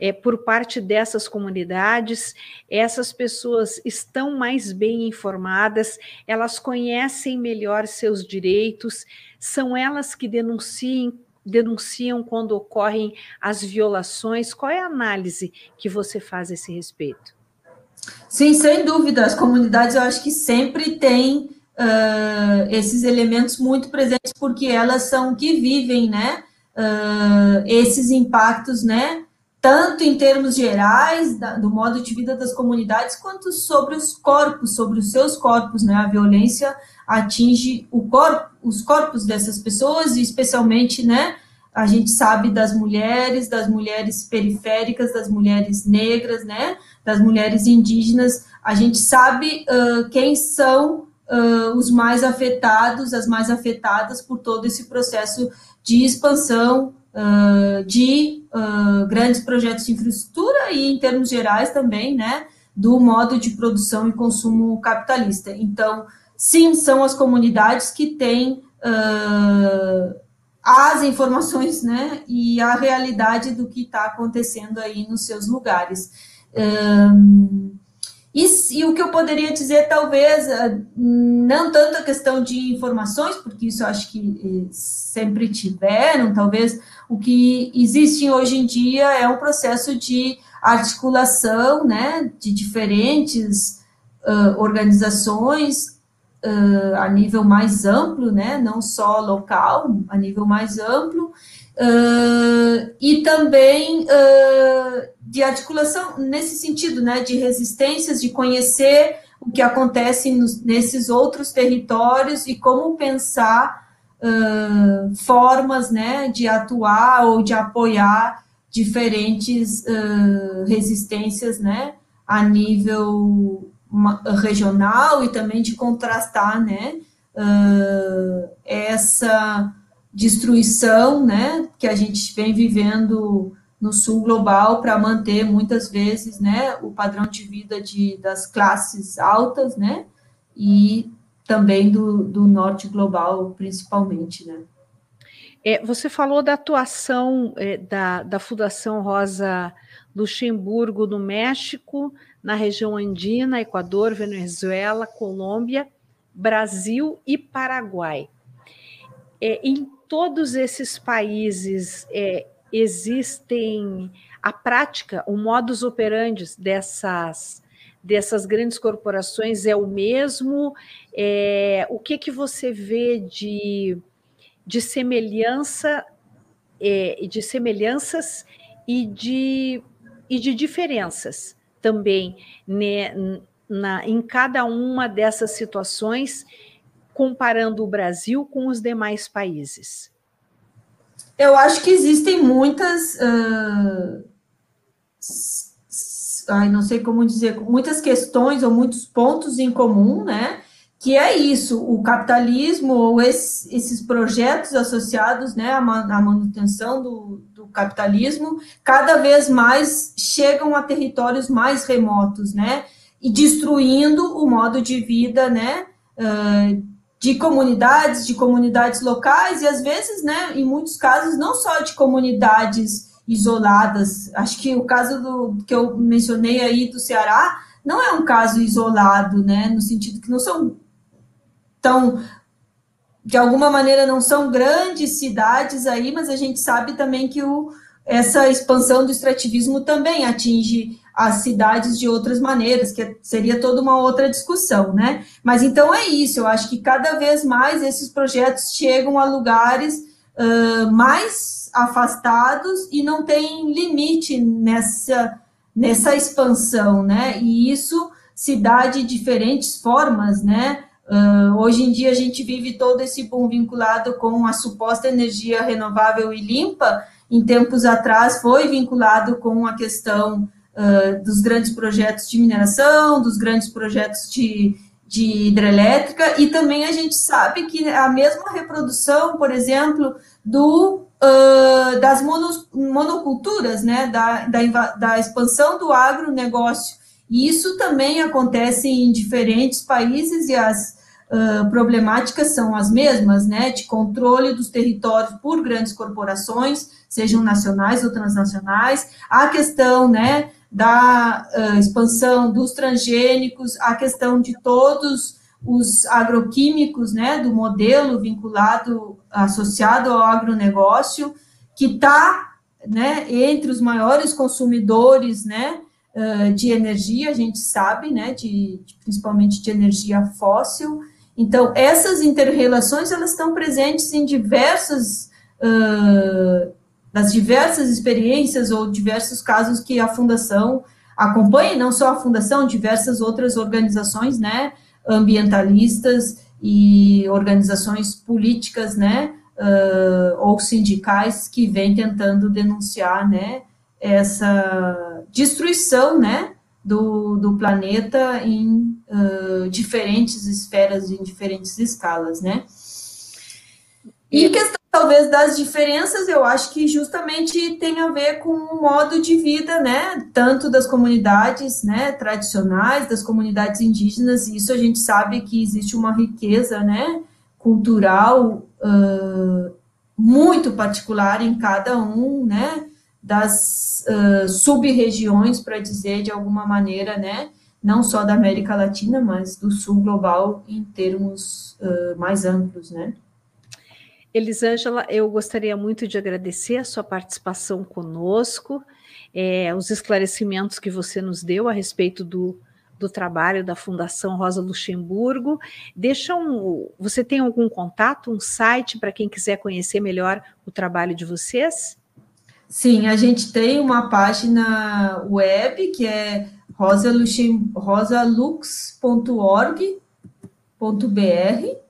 é, por parte dessas comunidades? Essas pessoas estão mais bem informadas, elas conhecem melhor seus direitos, são elas que denunciam, denunciam quando ocorrem as violações? Qual é a análise que você faz a esse respeito? Sim, sem dúvida. As comunidades, eu acho que sempre têm uh, esses elementos muito presentes, porque elas são que vivem, né, uh, esses impactos, né, tanto em termos gerais da, do modo de vida das comunidades, quanto sobre os corpos, sobre os seus corpos, né, a violência atinge o corpo, os corpos dessas pessoas, e especialmente, né, a gente sabe das mulheres, das mulheres periféricas, das mulheres negras, né, das mulheres indígenas, a gente sabe uh, quem são uh, os mais afetados, as mais afetadas por todo esse processo de expansão uh, de uh, grandes projetos de infraestrutura e, em termos gerais, também, né, do modo de produção e consumo capitalista. Então, sim, são as comunidades que têm as informações, né, e a realidade do que está acontecendo aí nos seus lugares. Um, e, e, o que eu poderia dizer, talvez, eh, não tanto a questão de informações, porque isso eu acho que eh, sempre tiveram, talvez o que existe hoje em dia é um processo de articulação, né, de diferentes uh, organizações uh, a nível mais amplo, né, não só local, a nível mais amplo, uh, e também de articulação nesse sentido, né, de resistências, de conhecer o que acontece nos, nesses outros territórios e como pensar formas, né, de atuar ou de apoiar diferentes resistências, né, a nível regional e também de contrastar, né, uh, essa destruição, né, que a gente vem vivendo no sul global para manter muitas vezes, né, o padrão de vida de, das classes altas, né, e também do, do norte global, principalmente, né. É, você falou da atuação é, da, da Fundação Rosa Luxemburgo no México, na região andina, Equador, Venezuela, Colômbia, Brasil e Paraguai. É, em todos esses países é, existem a prática, o modus operandi dessas dessas grandes corporações é o mesmo? É, o que que você vê de, de semelhança é, de semelhanças e de, e de diferenças também né, na, em cada uma dessas situações, comparando o Brasil com os demais países? Eu acho que existem muitas. Uh, ai, não sei como dizer, muitas questões ou muitos pontos em comum, né? Que é isso, o capitalismo ou esse, esses projetos associados né, à manutenção do, capitalismo, cada vez mais chegam a territórios mais remotos, né? E destruindo o modo de vida, né? De comunidades, de comunidades locais, e às vezes, né, em muitos casos, não só de comunidades isoladas. Acho que o caso do que eu mencionei aí do Ceará não é um caso isolado, né, no sentido que não são tão de alguma maneira não são grandes cidades aí, mas a gente sabe também que o, essa expansão do extrativismo também atinge as cidades de outras maneiras, que seria toda uma outra discussão, né? Mas então é isso, eu acho que cada vez mais esses projetos chegam a lugares uh, mais afastados e não tem limite nessa, nessa expansão, né? E isso se dá de diferentes formas, né? Uh, hoje em dia a gente vive todo esse boom vinculado com a suposta energia renovável e limpa. Em tempos atrás foi vinculado com a questão uh, dos grandes projetos de mineração, dos grandes projetos de, de hidrelétrica, e também a gente sabe que a mesma reprodução, por exemplo, do, uh, das monos, monoculturas, né, da, da, da expansão do agronegócio. E isso também acontece em diferentes países e as uh, problemáticas são as mesmas, né, de controle dos territórios por grandes corporações, sejam nacionais ou transnacionais, a questão, né, da uh, expansão dos transgênicos, a questão de todos os agroquímicos, né, do modelo vinculado, associado ao agronegócio, que está, né, entre os maiores consumidores, né, de energia, a gente sabe, né, de, de, principalmente de energia fóssil, então, essas interrelações, elas estão presentes em diversas, uh, nas diversas experiências ou diversos casos que a Fundação acompanha, não só a Fundação, diversas outras organizações, né, ambientalistas e organizações políticas, né, uh, ou sindicais que vêm tentando denunciar, né, essa destruição, né, do, do planeta em uh, diferentes esferas, em diferentes escalas, né? E questão, talvez, das diferenças, eu acho que justamente tem a ver com o modo de vida, né? Tanto das comunidades né, tradicionais, das comunidades indígenas, e isso a gente sabe que existe uma riqueza, né? Cultural uh, muito particular em cada um, né? das uh, sub-regiões, para dizer de alguma maneira, né, não só da América Latina, mas do sul global em termos uh, mais amplos, né. Elisângela, eu gostaria muito de agradecer a sua participação conosco, é, os esclarecimentos que você nos deu a respeito do do trabalho da Fundação Rosa Luxemburgo. Deixa um, você tem algum contato, um site para quem quiser conhecer melhor o trabalho de vocês? Sim, a gente tem uma página web que é rosalux.org.br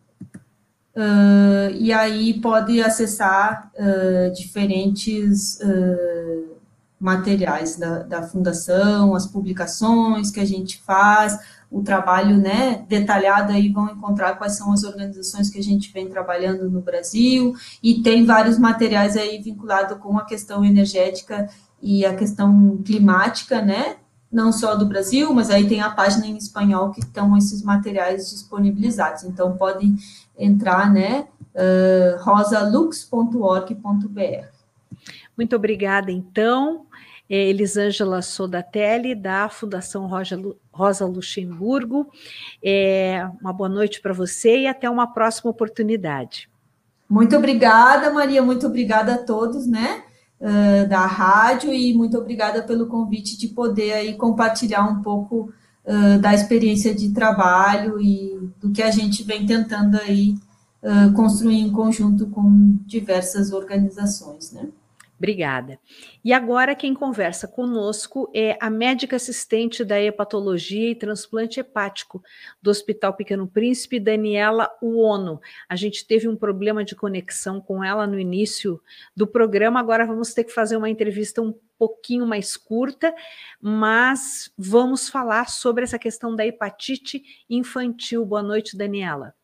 uh, e aí pode acessar uh, diferentes uh, materiais da, da fundação, as publicações que a gente faz, o trabalho né, detalhado aí vão encontrar quais são as organizações que a gente vem trabalhando no Brasil, e tem vários materiais aí vinculados com a questão energética e a questão climática, né? Não só do Brasil, mas aí tem a página em espanhol que estão esses materiais disponibilizados. Então, podem entrar, né? Uh, rosalux.org.br. Muito obrigada, então. É, Elisângela Sodatelli, da Fundação Rosa Luxemburgo. É, uma boa noite para você e até uma próxima oportunidade. Muito obrigada, Maria, muito obrigada a todos, né, uh, da rádio e muito obrigada pelo convite de poder aí compartilhar um pouco uh, da experiência de trabalho e do que a gente vem tentando aí uh, construir em conjunto com diversas organizações, né. Obrigada. E agora quem conversa conosco é a médica assistente da hepatologia e transplante hepático do Hospital Pequeno Príncipe, Daniela Uono. A gente teve um problema de conexão com ela no início do programa, agora vamos ter que fazer uma entrevista um pouquinho mais curta, mas vamos falar sobre essa questão da hepatite infantil. Boa noite, Daniela.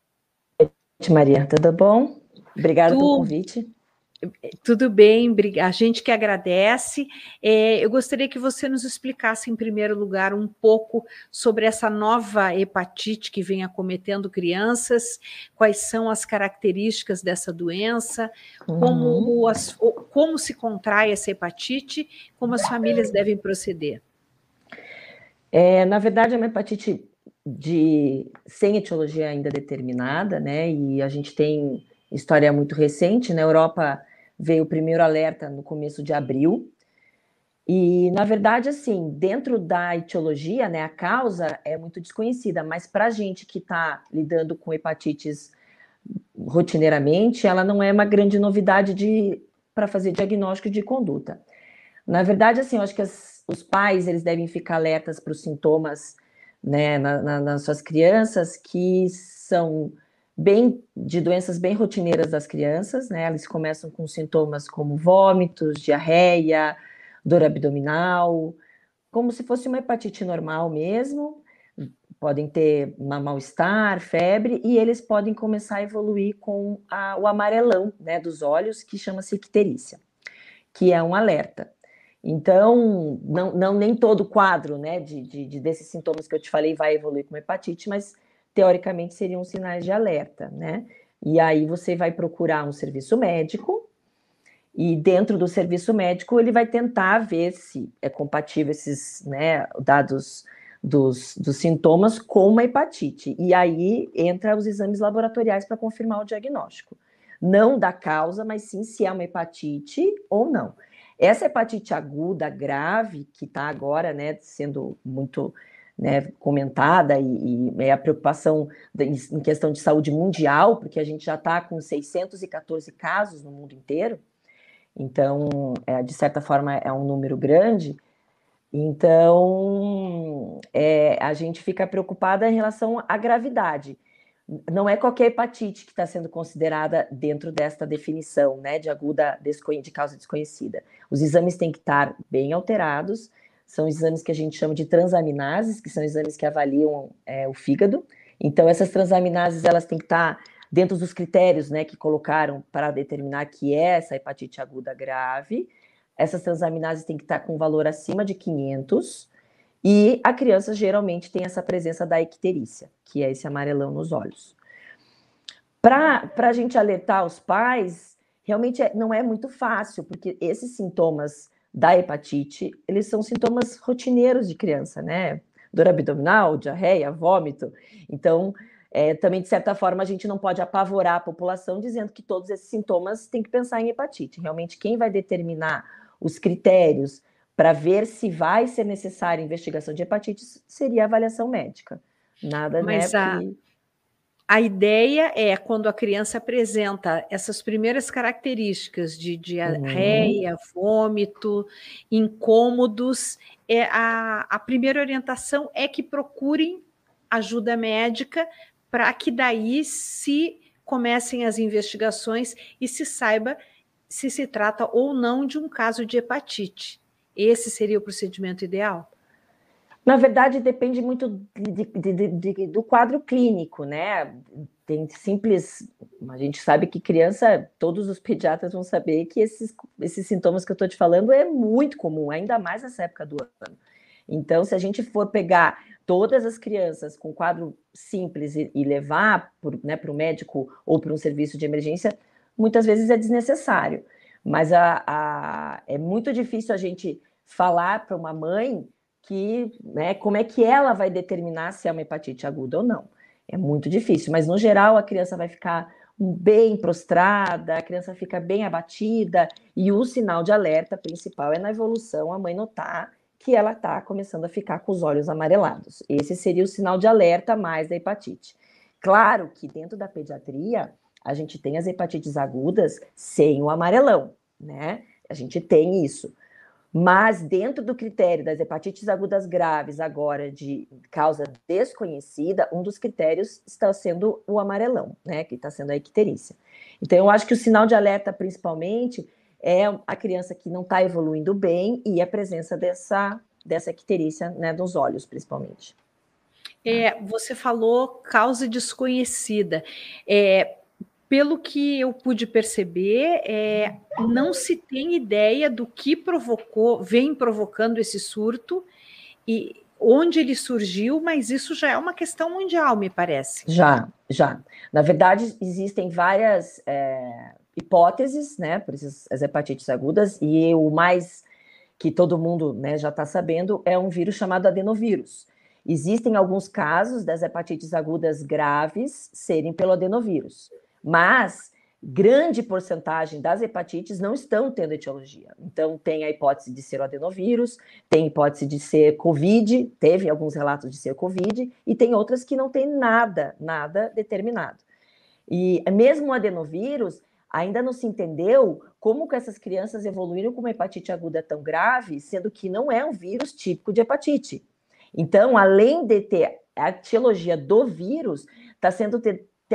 Boa noite, Maria. Tudo bom? Obrigada pelo convite. Tudo bem, a gente que agradece. É, eu gostaria que você nos explicasse, em primeiro lugar, um pouco sobre essa nova hepatite que vem acometendo crianças, quais são as características dessa doença, uhum. como, as, como se contrai essa hepatite, como as famílias devem proceder. É, na verdade, é uma hepatite de, sem etiologia ainda determinada, né? E a gente tem história muito recente. Na Europa veio o primeiro alerta no começo de abril. E, na verdade, assim, dentro da etiologia, né, a causa é muito desconhecida, mas para a gente que está lidando com hepatites rotineiramente, ela não é uma grande novidade para fazer diagnóstico de conduta. Na verdade, assim, eu acho que as, os pais eles devem ficar alertas para os sintomas né, na, na, nas suas crianças que são bem de doenças bem rotineiras das crianças, né? Eles começam com sintomas como vômitos, diarreia, dor abdominal, como se fosse uma hepatite normal mesmo. Podem ter mal-estar, febre, e eles podem começar a evoluir com a, o amarelão né, dos olhos, que chama-se icterícia, que é um alerta. Então, não, não nem todo quadro né, de, de, de, desses sintomas que eu te falei vai evoluir com hepatite, mas teoricamente seriam sinais de alerta, né? E aí você vai procurar um serviço médico, e dentro do serviço médico ele vai tentar ver se é compatível esses né, dados dos, dos sintomas com uma hepatite. E aí entra os exames laboratoriais para confirmar o diagnóstico. Não da causa, mas sim se é uma hepatite ou não. Essa hepatite aguda grave, que está agora né, sendo muito né, comentada e, e, é a preocupação em questão de saúde mundial, porque a gente já está com 614 casos no mundo inteiro, então, é, de certa forma, é um número grande. Então, é, a gente fica preocupada em relação à gravidade. Não é qualquer hepatite que está sendo considerada dentro desta definição, né, de aguda de causa desconhecida. Os exames têm que estar bem alterados, são exames que a gente chama de transaminases, que são exames que avaliam é, o fígado. Então, essas transaminases elas têm que estar dentro dos critérios né, que colocaram para determinar que é essa hepatite aguda grave. Essas transaminases têm que estar com valor acima de 500. E a criança geralmente tem essa presença da icterícia, que é esse amarelão nos olhos. Para a gente alertar os pais, realmente é, não é muito fácil, porque esses sintomas da hepatite, eles são sintomas rotineiros de criança, né? Dor abdominal, diarreia, vômito. Então, é, também, de certa forma, a gente não pode apavorar a população dizendo que todos esses sintomas têm que pensar em hepatite. Realmente, quem vai determinar os critérios para ver se vai ser necessária investigação de hepatite seria avaliação médica. Nada, Mas né? a, que- a ideia é quando a criança apresenta essas primeiras características de diarreia, vômito, incômodos, é a, a primeira orientação é que procurem ajuda médica para que daí se comecem as investigações e se saiba se se trata ou não de um caso de hepatite. Esse seria o procedimento ideal? Na verdade, depende muito de- de- de- do quadro clínico, né? Tem simples. A gente sabe que criança, todos os pediatras vão saber que esses, esses sintomas que eu estou te falando é muito comum, ainda mais nessa época do ano. Então, se a gente for pegar todas as crianças com quadro simples e, e levar para né, o médico ou para um serviço de emergência, muitas vezes é desnecessário. Mas a, a- é muito difícil a gente falar para uma mãe que, né, como é que ela vai determinar se é uma hepatite aguda ou não. É muito difícil, mas no geral a criança vai ficar bem prostrada, a criança fica bem abatida, e o sinal de alerta principal é na evolução a mãe notar que ela está começando a ficar com os olhos amarelados. Esse seria o sinal de alerta mais da hepatite. Claro que dentro da pediatria a gente tem as hepatites agudas sem o amarelão, né? A gente tem isso. Mas dentro do critério das hepatites agudas graves, agora de causa desconhecida, um dos critérios está sendo o amarelão, né? Que está sendo a icterícia. Então, eu acho que o sinal de alerta, principalmente, é a criança que não está evoluindo bem e a presença dessa, dessa icterícia né, nos olhos, principalmente. É, você falou causa desconhecida. É, pelo que eu pude perceber, é, não se tem ideia do que provocou, vem provocando esse surto e onde ele surgiu, mas isso já é uma questão mundial, me parece. Já, já. Na verdade, existem várias é, hipóteses, né, por essas as hepatites agudas, e o mais que todo mundo né, já está sabendo é um vírus chamado adenovírus. Existem alguns casos das hepatites agudas graves serem pelo adenovírus, mas grande porcentagem das hepatites não estão tendo etiologia. Então, tem a hipótese de ser o adenovírus, tem hipótese de ser Covid, teve alguns relatos de ser Covid, e tem outras que não tem nada, nada determinado. E mesmo o adenovírus, ainda não se entendeu como que essas crianças evoluíram com uma hepatite aguda tão grave, sendo que não é um vírus típico de hepatite. Então, além de ter a etiologia do vírus, está sendo,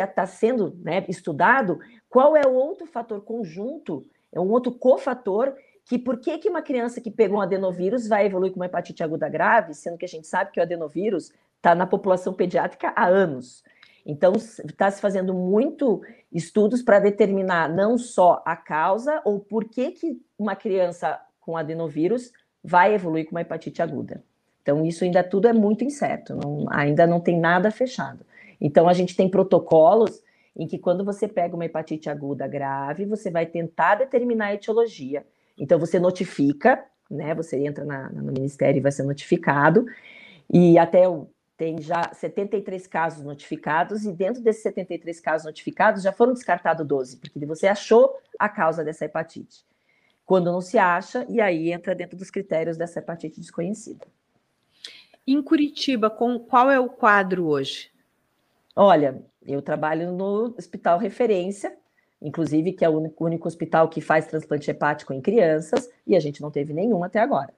tá sendo né, estudado qual é o outro fator conjunto, é um outro cofator, que por que, que uma criança que pegou um adenovírus vai evoluir com uma hepatite aguda grave, sendo que a gente sabe que o adenovírus está na população pediátrica há anos. Então, está se fazendo muito estudos para determinar não só a causa ou por que, que uma criança com adenovírus vai evoluir com uma hepatite aguda. Então, isso ainda tudo é muito incerto, não, ainda não tem nada fechado. Então, a gente tem protocolos em que, quando você pega uma hepatite aguda grave, você vai tentar determinar a etiologia. Então, você notifica, né? Você entra na, no ministério e vai ser notificado, e até tem já 73 casos notificados, e dentro desses 73 casos notificados já foram descartados 12, porque você achou a causa dessa hepatite. Quando não se acha, e aí entra dentro dos critérios dessa hepatite desconhecida. Em Curitiba, com, qual é o quadro hoje? Olha, eu trabalho no Hospital Referência, inclusive, que é o único, único hospital que faz transplante hepático em crianças, e a gente não teve nenhum até agora.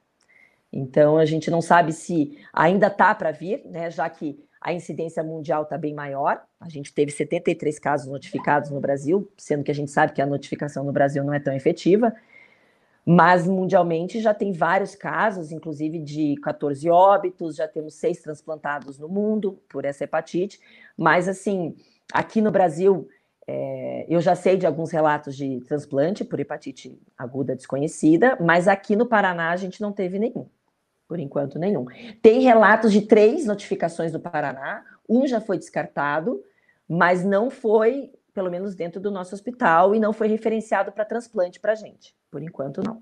Então, a gente não sabe se ainda está para vir, né, já que a incidência mundial está bem maior. A gente teve 73 casos notificados no Brasil, sendo que a gente sabe que a notificação no Brasil não é tão efetiva. Mas mundialmente já tem vários casos, inclusive de 14 óbitos, já temos seis transplantados no mundo por essa hepatite. Mas, assim, aqui no Brasil, é, eu já sei de alguns relatos de transplante por hepatite aguda desconhecida, mas aqui no Paraná a gente não teve nenhum por enquanto nenhum. Tem relatos de três notificações do Paraná, um já foi descartado, mas não foi, pelo menos dentro do nosso hospital, e não foi referenciado para transplante para a gente. Por enquanto, não.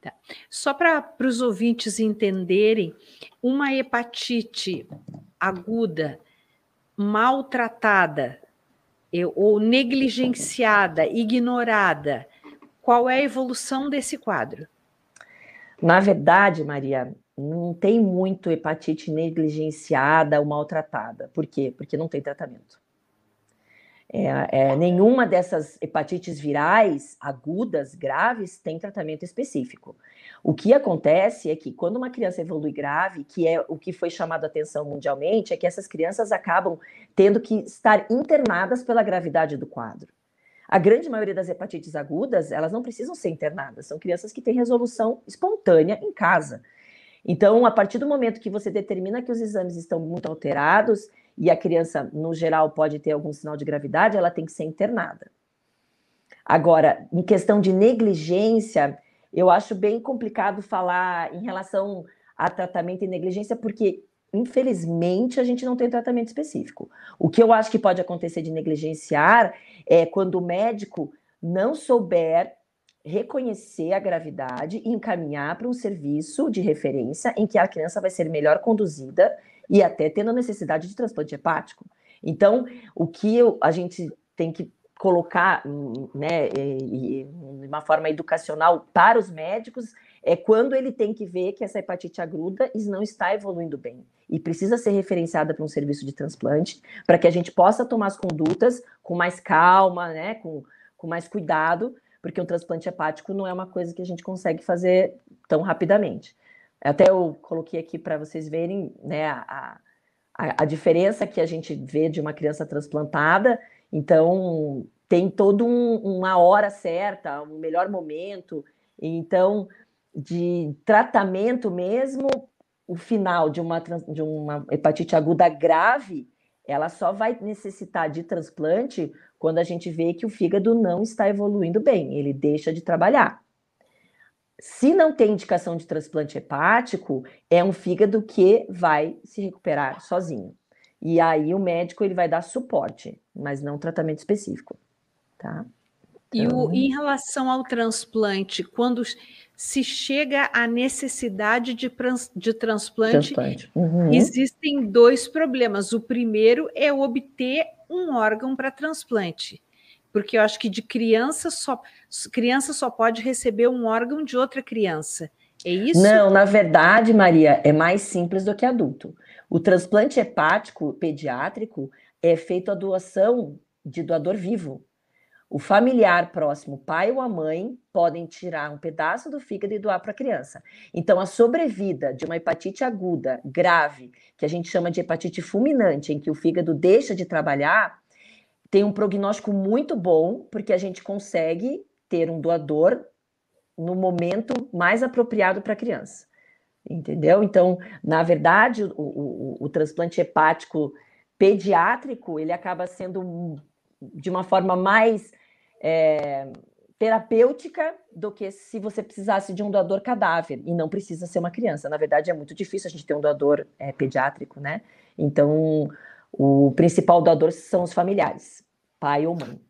Tá. Só para os ouvintes entenderem, uma hepatite aguda maltratada ou negligenciada, ignorada, qual é a evolução desse quadro? Na verdade, Maria, não tem muito hepatite negligenciada ou maltratada. Por quê? Porque não tem tratamento. É, é, nenhuma dessas hepatites virais agudas, graves, tem tratamento específico. O que acontece é que quando uma criança evolui grave, que é o que foi chamado a atenção mundialmente, é que essas crianças acabam tendo que estar internadas pela gravidade do quadro. A grande maioria das hepatites agudas, elas não precisam ser internadas, são crianças que têm resolução espontânea em casa. Então, a partir do momento que você determina que os exames estão muito alterados, e a criança, no geral, pode ter algum sinal de gravidade, ela tem que ser internada. Agora, em questão de negligência, eu acho bem complicado falar em relação a tratamento e negligência, porque, infelizmente, a gente não tem tratamento específico. O que eu acho que pode acontecer de negligenciar é quando o médico não souber reconhecer a gravidade e encaminhar para um serviço de referência em que a criança vai ser melhor conduzida e até tendo necessidade de transplante hepático. Então, o que a gente tem que colocar né, de uma forma educacional para os médicos é quando ele tem que ver que essa hepatite aguda não está evoluindo bem e precisa ser referenciada para um serviço de transplante para que a gente possa tomar as condutas com mais calma, né, com, com mais cuidado, porque um transplante hepático não é uma coisa que a gente consegue fazer tão rapidamente. Até eu coloquei aqui para vocês verem né, a, a, a, diferença que a gente vê de uma criança transplantada. Então, tem toda um, uma hora certa, um melhor momento. Então, de tratamento mesmo, o final de uma, de uma hepatite aguda grave, ela só vai necessitar de transplante quando a gente vê que o fígado não está evoluindo bem, ele deixa de trabalhar. Se não tem indicação de transplante hepático, é um fígado que vai se recuperar sozinho. E aí o médico ele vai dar suporte, mas não tratamento específico, tá? Então... E o, então em relação ao transplante, quando se chega à necessidade de, de transplante, transplante. Uhum. existem dois problemas. O primeiro é obter um órgão para transplante porque eu acho que de criança só criança só pode receber um órgão de outra criança. É isso? Não, na verdade, Maria, é mais simples do que adulto. O transplante hepático pediátrico é feito a doação de doador vivo. O familiar próximo, pai ou a mãe, podem tirar um pedaço do fígado e doar para a criança. Então, a sobrevida de uma hepatite aguda, grave, que a gente chama de hepatite fulminante, em que o fígado deixa de trabalhar, tem um prognóstico muito bom, porque a gente consegue ter um doador no momento mais apropriado para a criança. Entendeu? Então, na verdade, o, o, o, transplante hepático pediátrico ele acaba sendo de uma forma mais é, terapêutica do que se você precisasse de um doador cadáver e não precisa ser uma criança. Na verdade, é muito difícil a gente ter um doador é, pediátrico, né? Então, o principal doador são os familiares, pai ou mãe.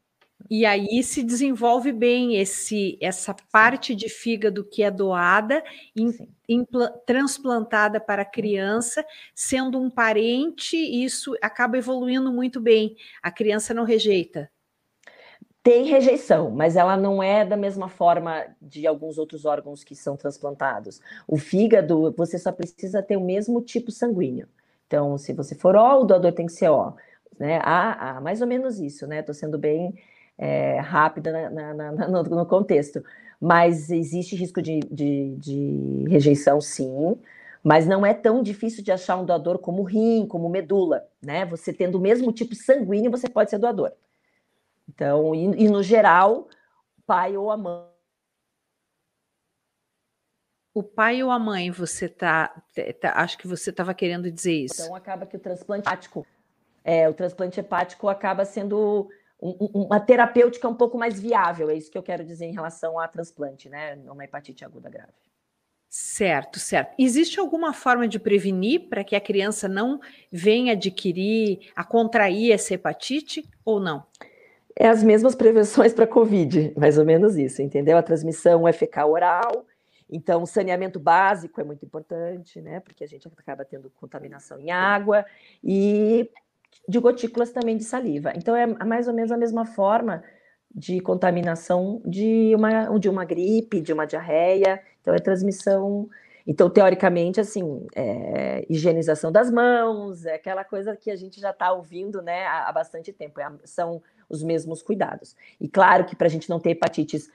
E aí se desenvolve bem esse essa parte de fígado que é doada, in, transplantada para a criança, sendo um parente, isso acaba evoluindo muito bem. A criança não rejeita. Tem rejeição, mas ela não é da mesma forma de alguns outros órgãos que são transplantados. O fígado, você só precisa ter o mesmo tipo sanguíneo. Então, se você for O, o doador tem que ser O. Né? Ah, ah, mais ou menos isso, né? Estou sendo bem é, rápida na, na, na, no, no, contexto. Mas existe risco de, de, de, rejeição, sim, mas não é tão difícil de achar um doador como rim, como medula, né? Você tendo o mesmo tipo sanguíneo, você pode ser doador. Então, e, e no geral, pai ou a mãe o pai ou a mãe, você tá, tá acho que você estava querendo dizer isso. Então acaba que o transplante hepático, é, o transplante hepático acaba sendo um, uma terapêutica um pouco mais viável, é isso que eu quero dizer em relação a transplante, né, numa hepatite aguda grave. Certo, certo. Existe alguma forma de prevenir para que a criança não venha adquirir, a contrair essa hepatite ou não? É as mesmas prevenções para a Covid, mais ou menos isso, entendeu? A transmissão é fecal oral, então, saneamento básico é muito importante, né? Porque a gente acaba tendo contaminação em água e de gotículas também de saliva. Então, é mais ou menos a mesma forma de contaminação de uma, de uma gripe, de uma diarreia. Então é transmissão. Então, teoricamente, assim, é, higienização das mãos, é aquela coisa que a gente já está ouvindo né, há, bastante tempo. É, são os mesmos cuidados. E claro que para a gente não ter hepatites,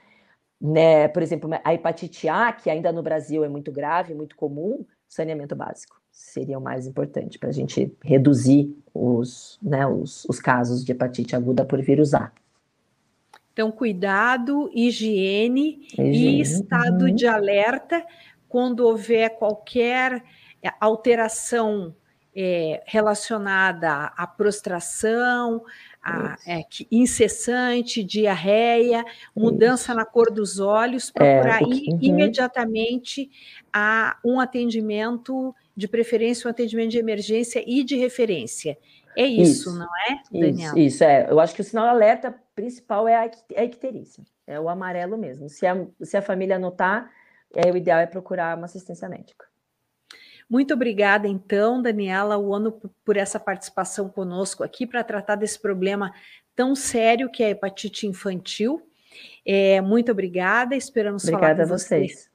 né, por exemplo, a hepatite A, que ainda no Brasil é muito grave, muito comum, saneamento básico seria o mais importante para a gente reduzir os, né, os, os casos de hepatite aguda por vírus A. Então, cuidado, higiene, higiene. e estado uhum. de alerta quando houver qualquer é, alteração é, relacionada à prostração, a, é, incessante, diarreia, mudança na cor dos olhos, procurar é, uhum. imediatamente a um atendimento, de preferência um atendimento de emergência e de referência. É isso, isso, não é, Daniel? Isso, isso, é. Eu acho que o sinal alerta principal é a icterícia, é o amarelo mesmo. Se a, se a família notar, é, o ideal é procurar uma assistência médica. Muito obrigada, então, Daniela ONU, por essa participação conosco aqui para tratar desse problema tão sério que é a hepatite infantil. É, muito obrigada, esperamos obrigada falar com a vocês. vocês.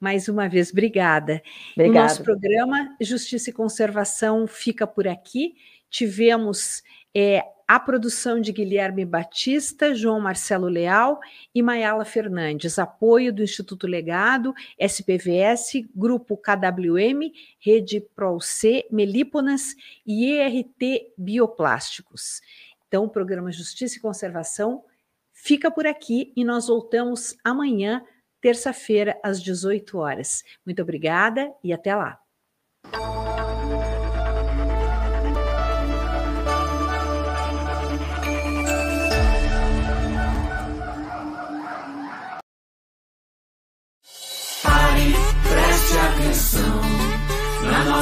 Mais uma vez, obrigada. Obrigada. O nosso programa Justiça e Conservação fica por aqui. Tivemos é, a produção de Guilherme Batista, João Marcelo Leal e Mayala Fernandes. Apoio do Instituto Legado, SPVS, Grupo KWM, Rede ProC, Melíponas e ERT Bioplásticos. Então, o programa Justiça e Conservação fica por aqui e nós voltamos amanhã, terça-feira, às 18 horas. Muito obrigada e até lá.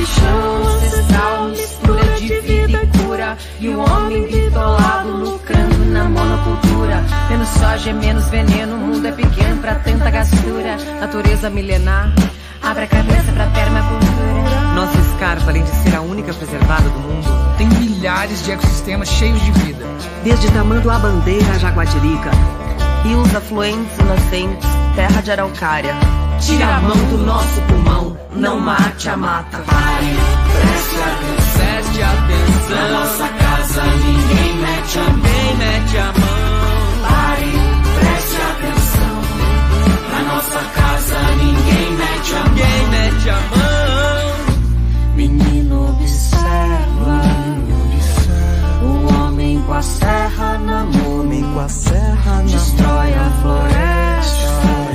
Esse chão ancestral, mistura de vida e cura. E o homem bitolado lucrando na monocultura. Menos soja, menos veneno, o mundo é pequeno pra tanta gastura. Natureza milenar, abre a cabeça pra permacultura. Nossa escarpa, além de ser a única preservada do mundo, tem milhares de ecossistemas cheios de vida. Desde Tamanduá Bandeira a Jaguatirica, rios afluentes e nascentes, terra de araucária. Tira a mão do nosso pulmão, não mate a mata. Pare, preste atenção. Preste atenção. Na nossa casa ninguém mete a mão. Ninguém mete a mão. Pare, preste atenção. Na nossa casa ninguém mete a mão. Ninguém mete a mão. Menino observa. O homem com a serra na mão. Homem com a serra na Destrói a floresta.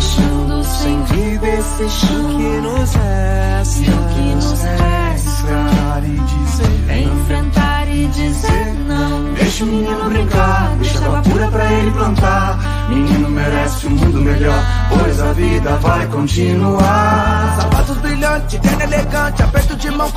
A. Deixando sem vida esse chão que nos resta. E o que nos resta Enfrentar e dizer é enfrentar e dizer não. Deixa o menino brincar, deixa água pura pra ele plantar. Menino merece um mundo melhor, pois a vida vai continuar. Sapatos brilhantes, terno elegante, aperto de mão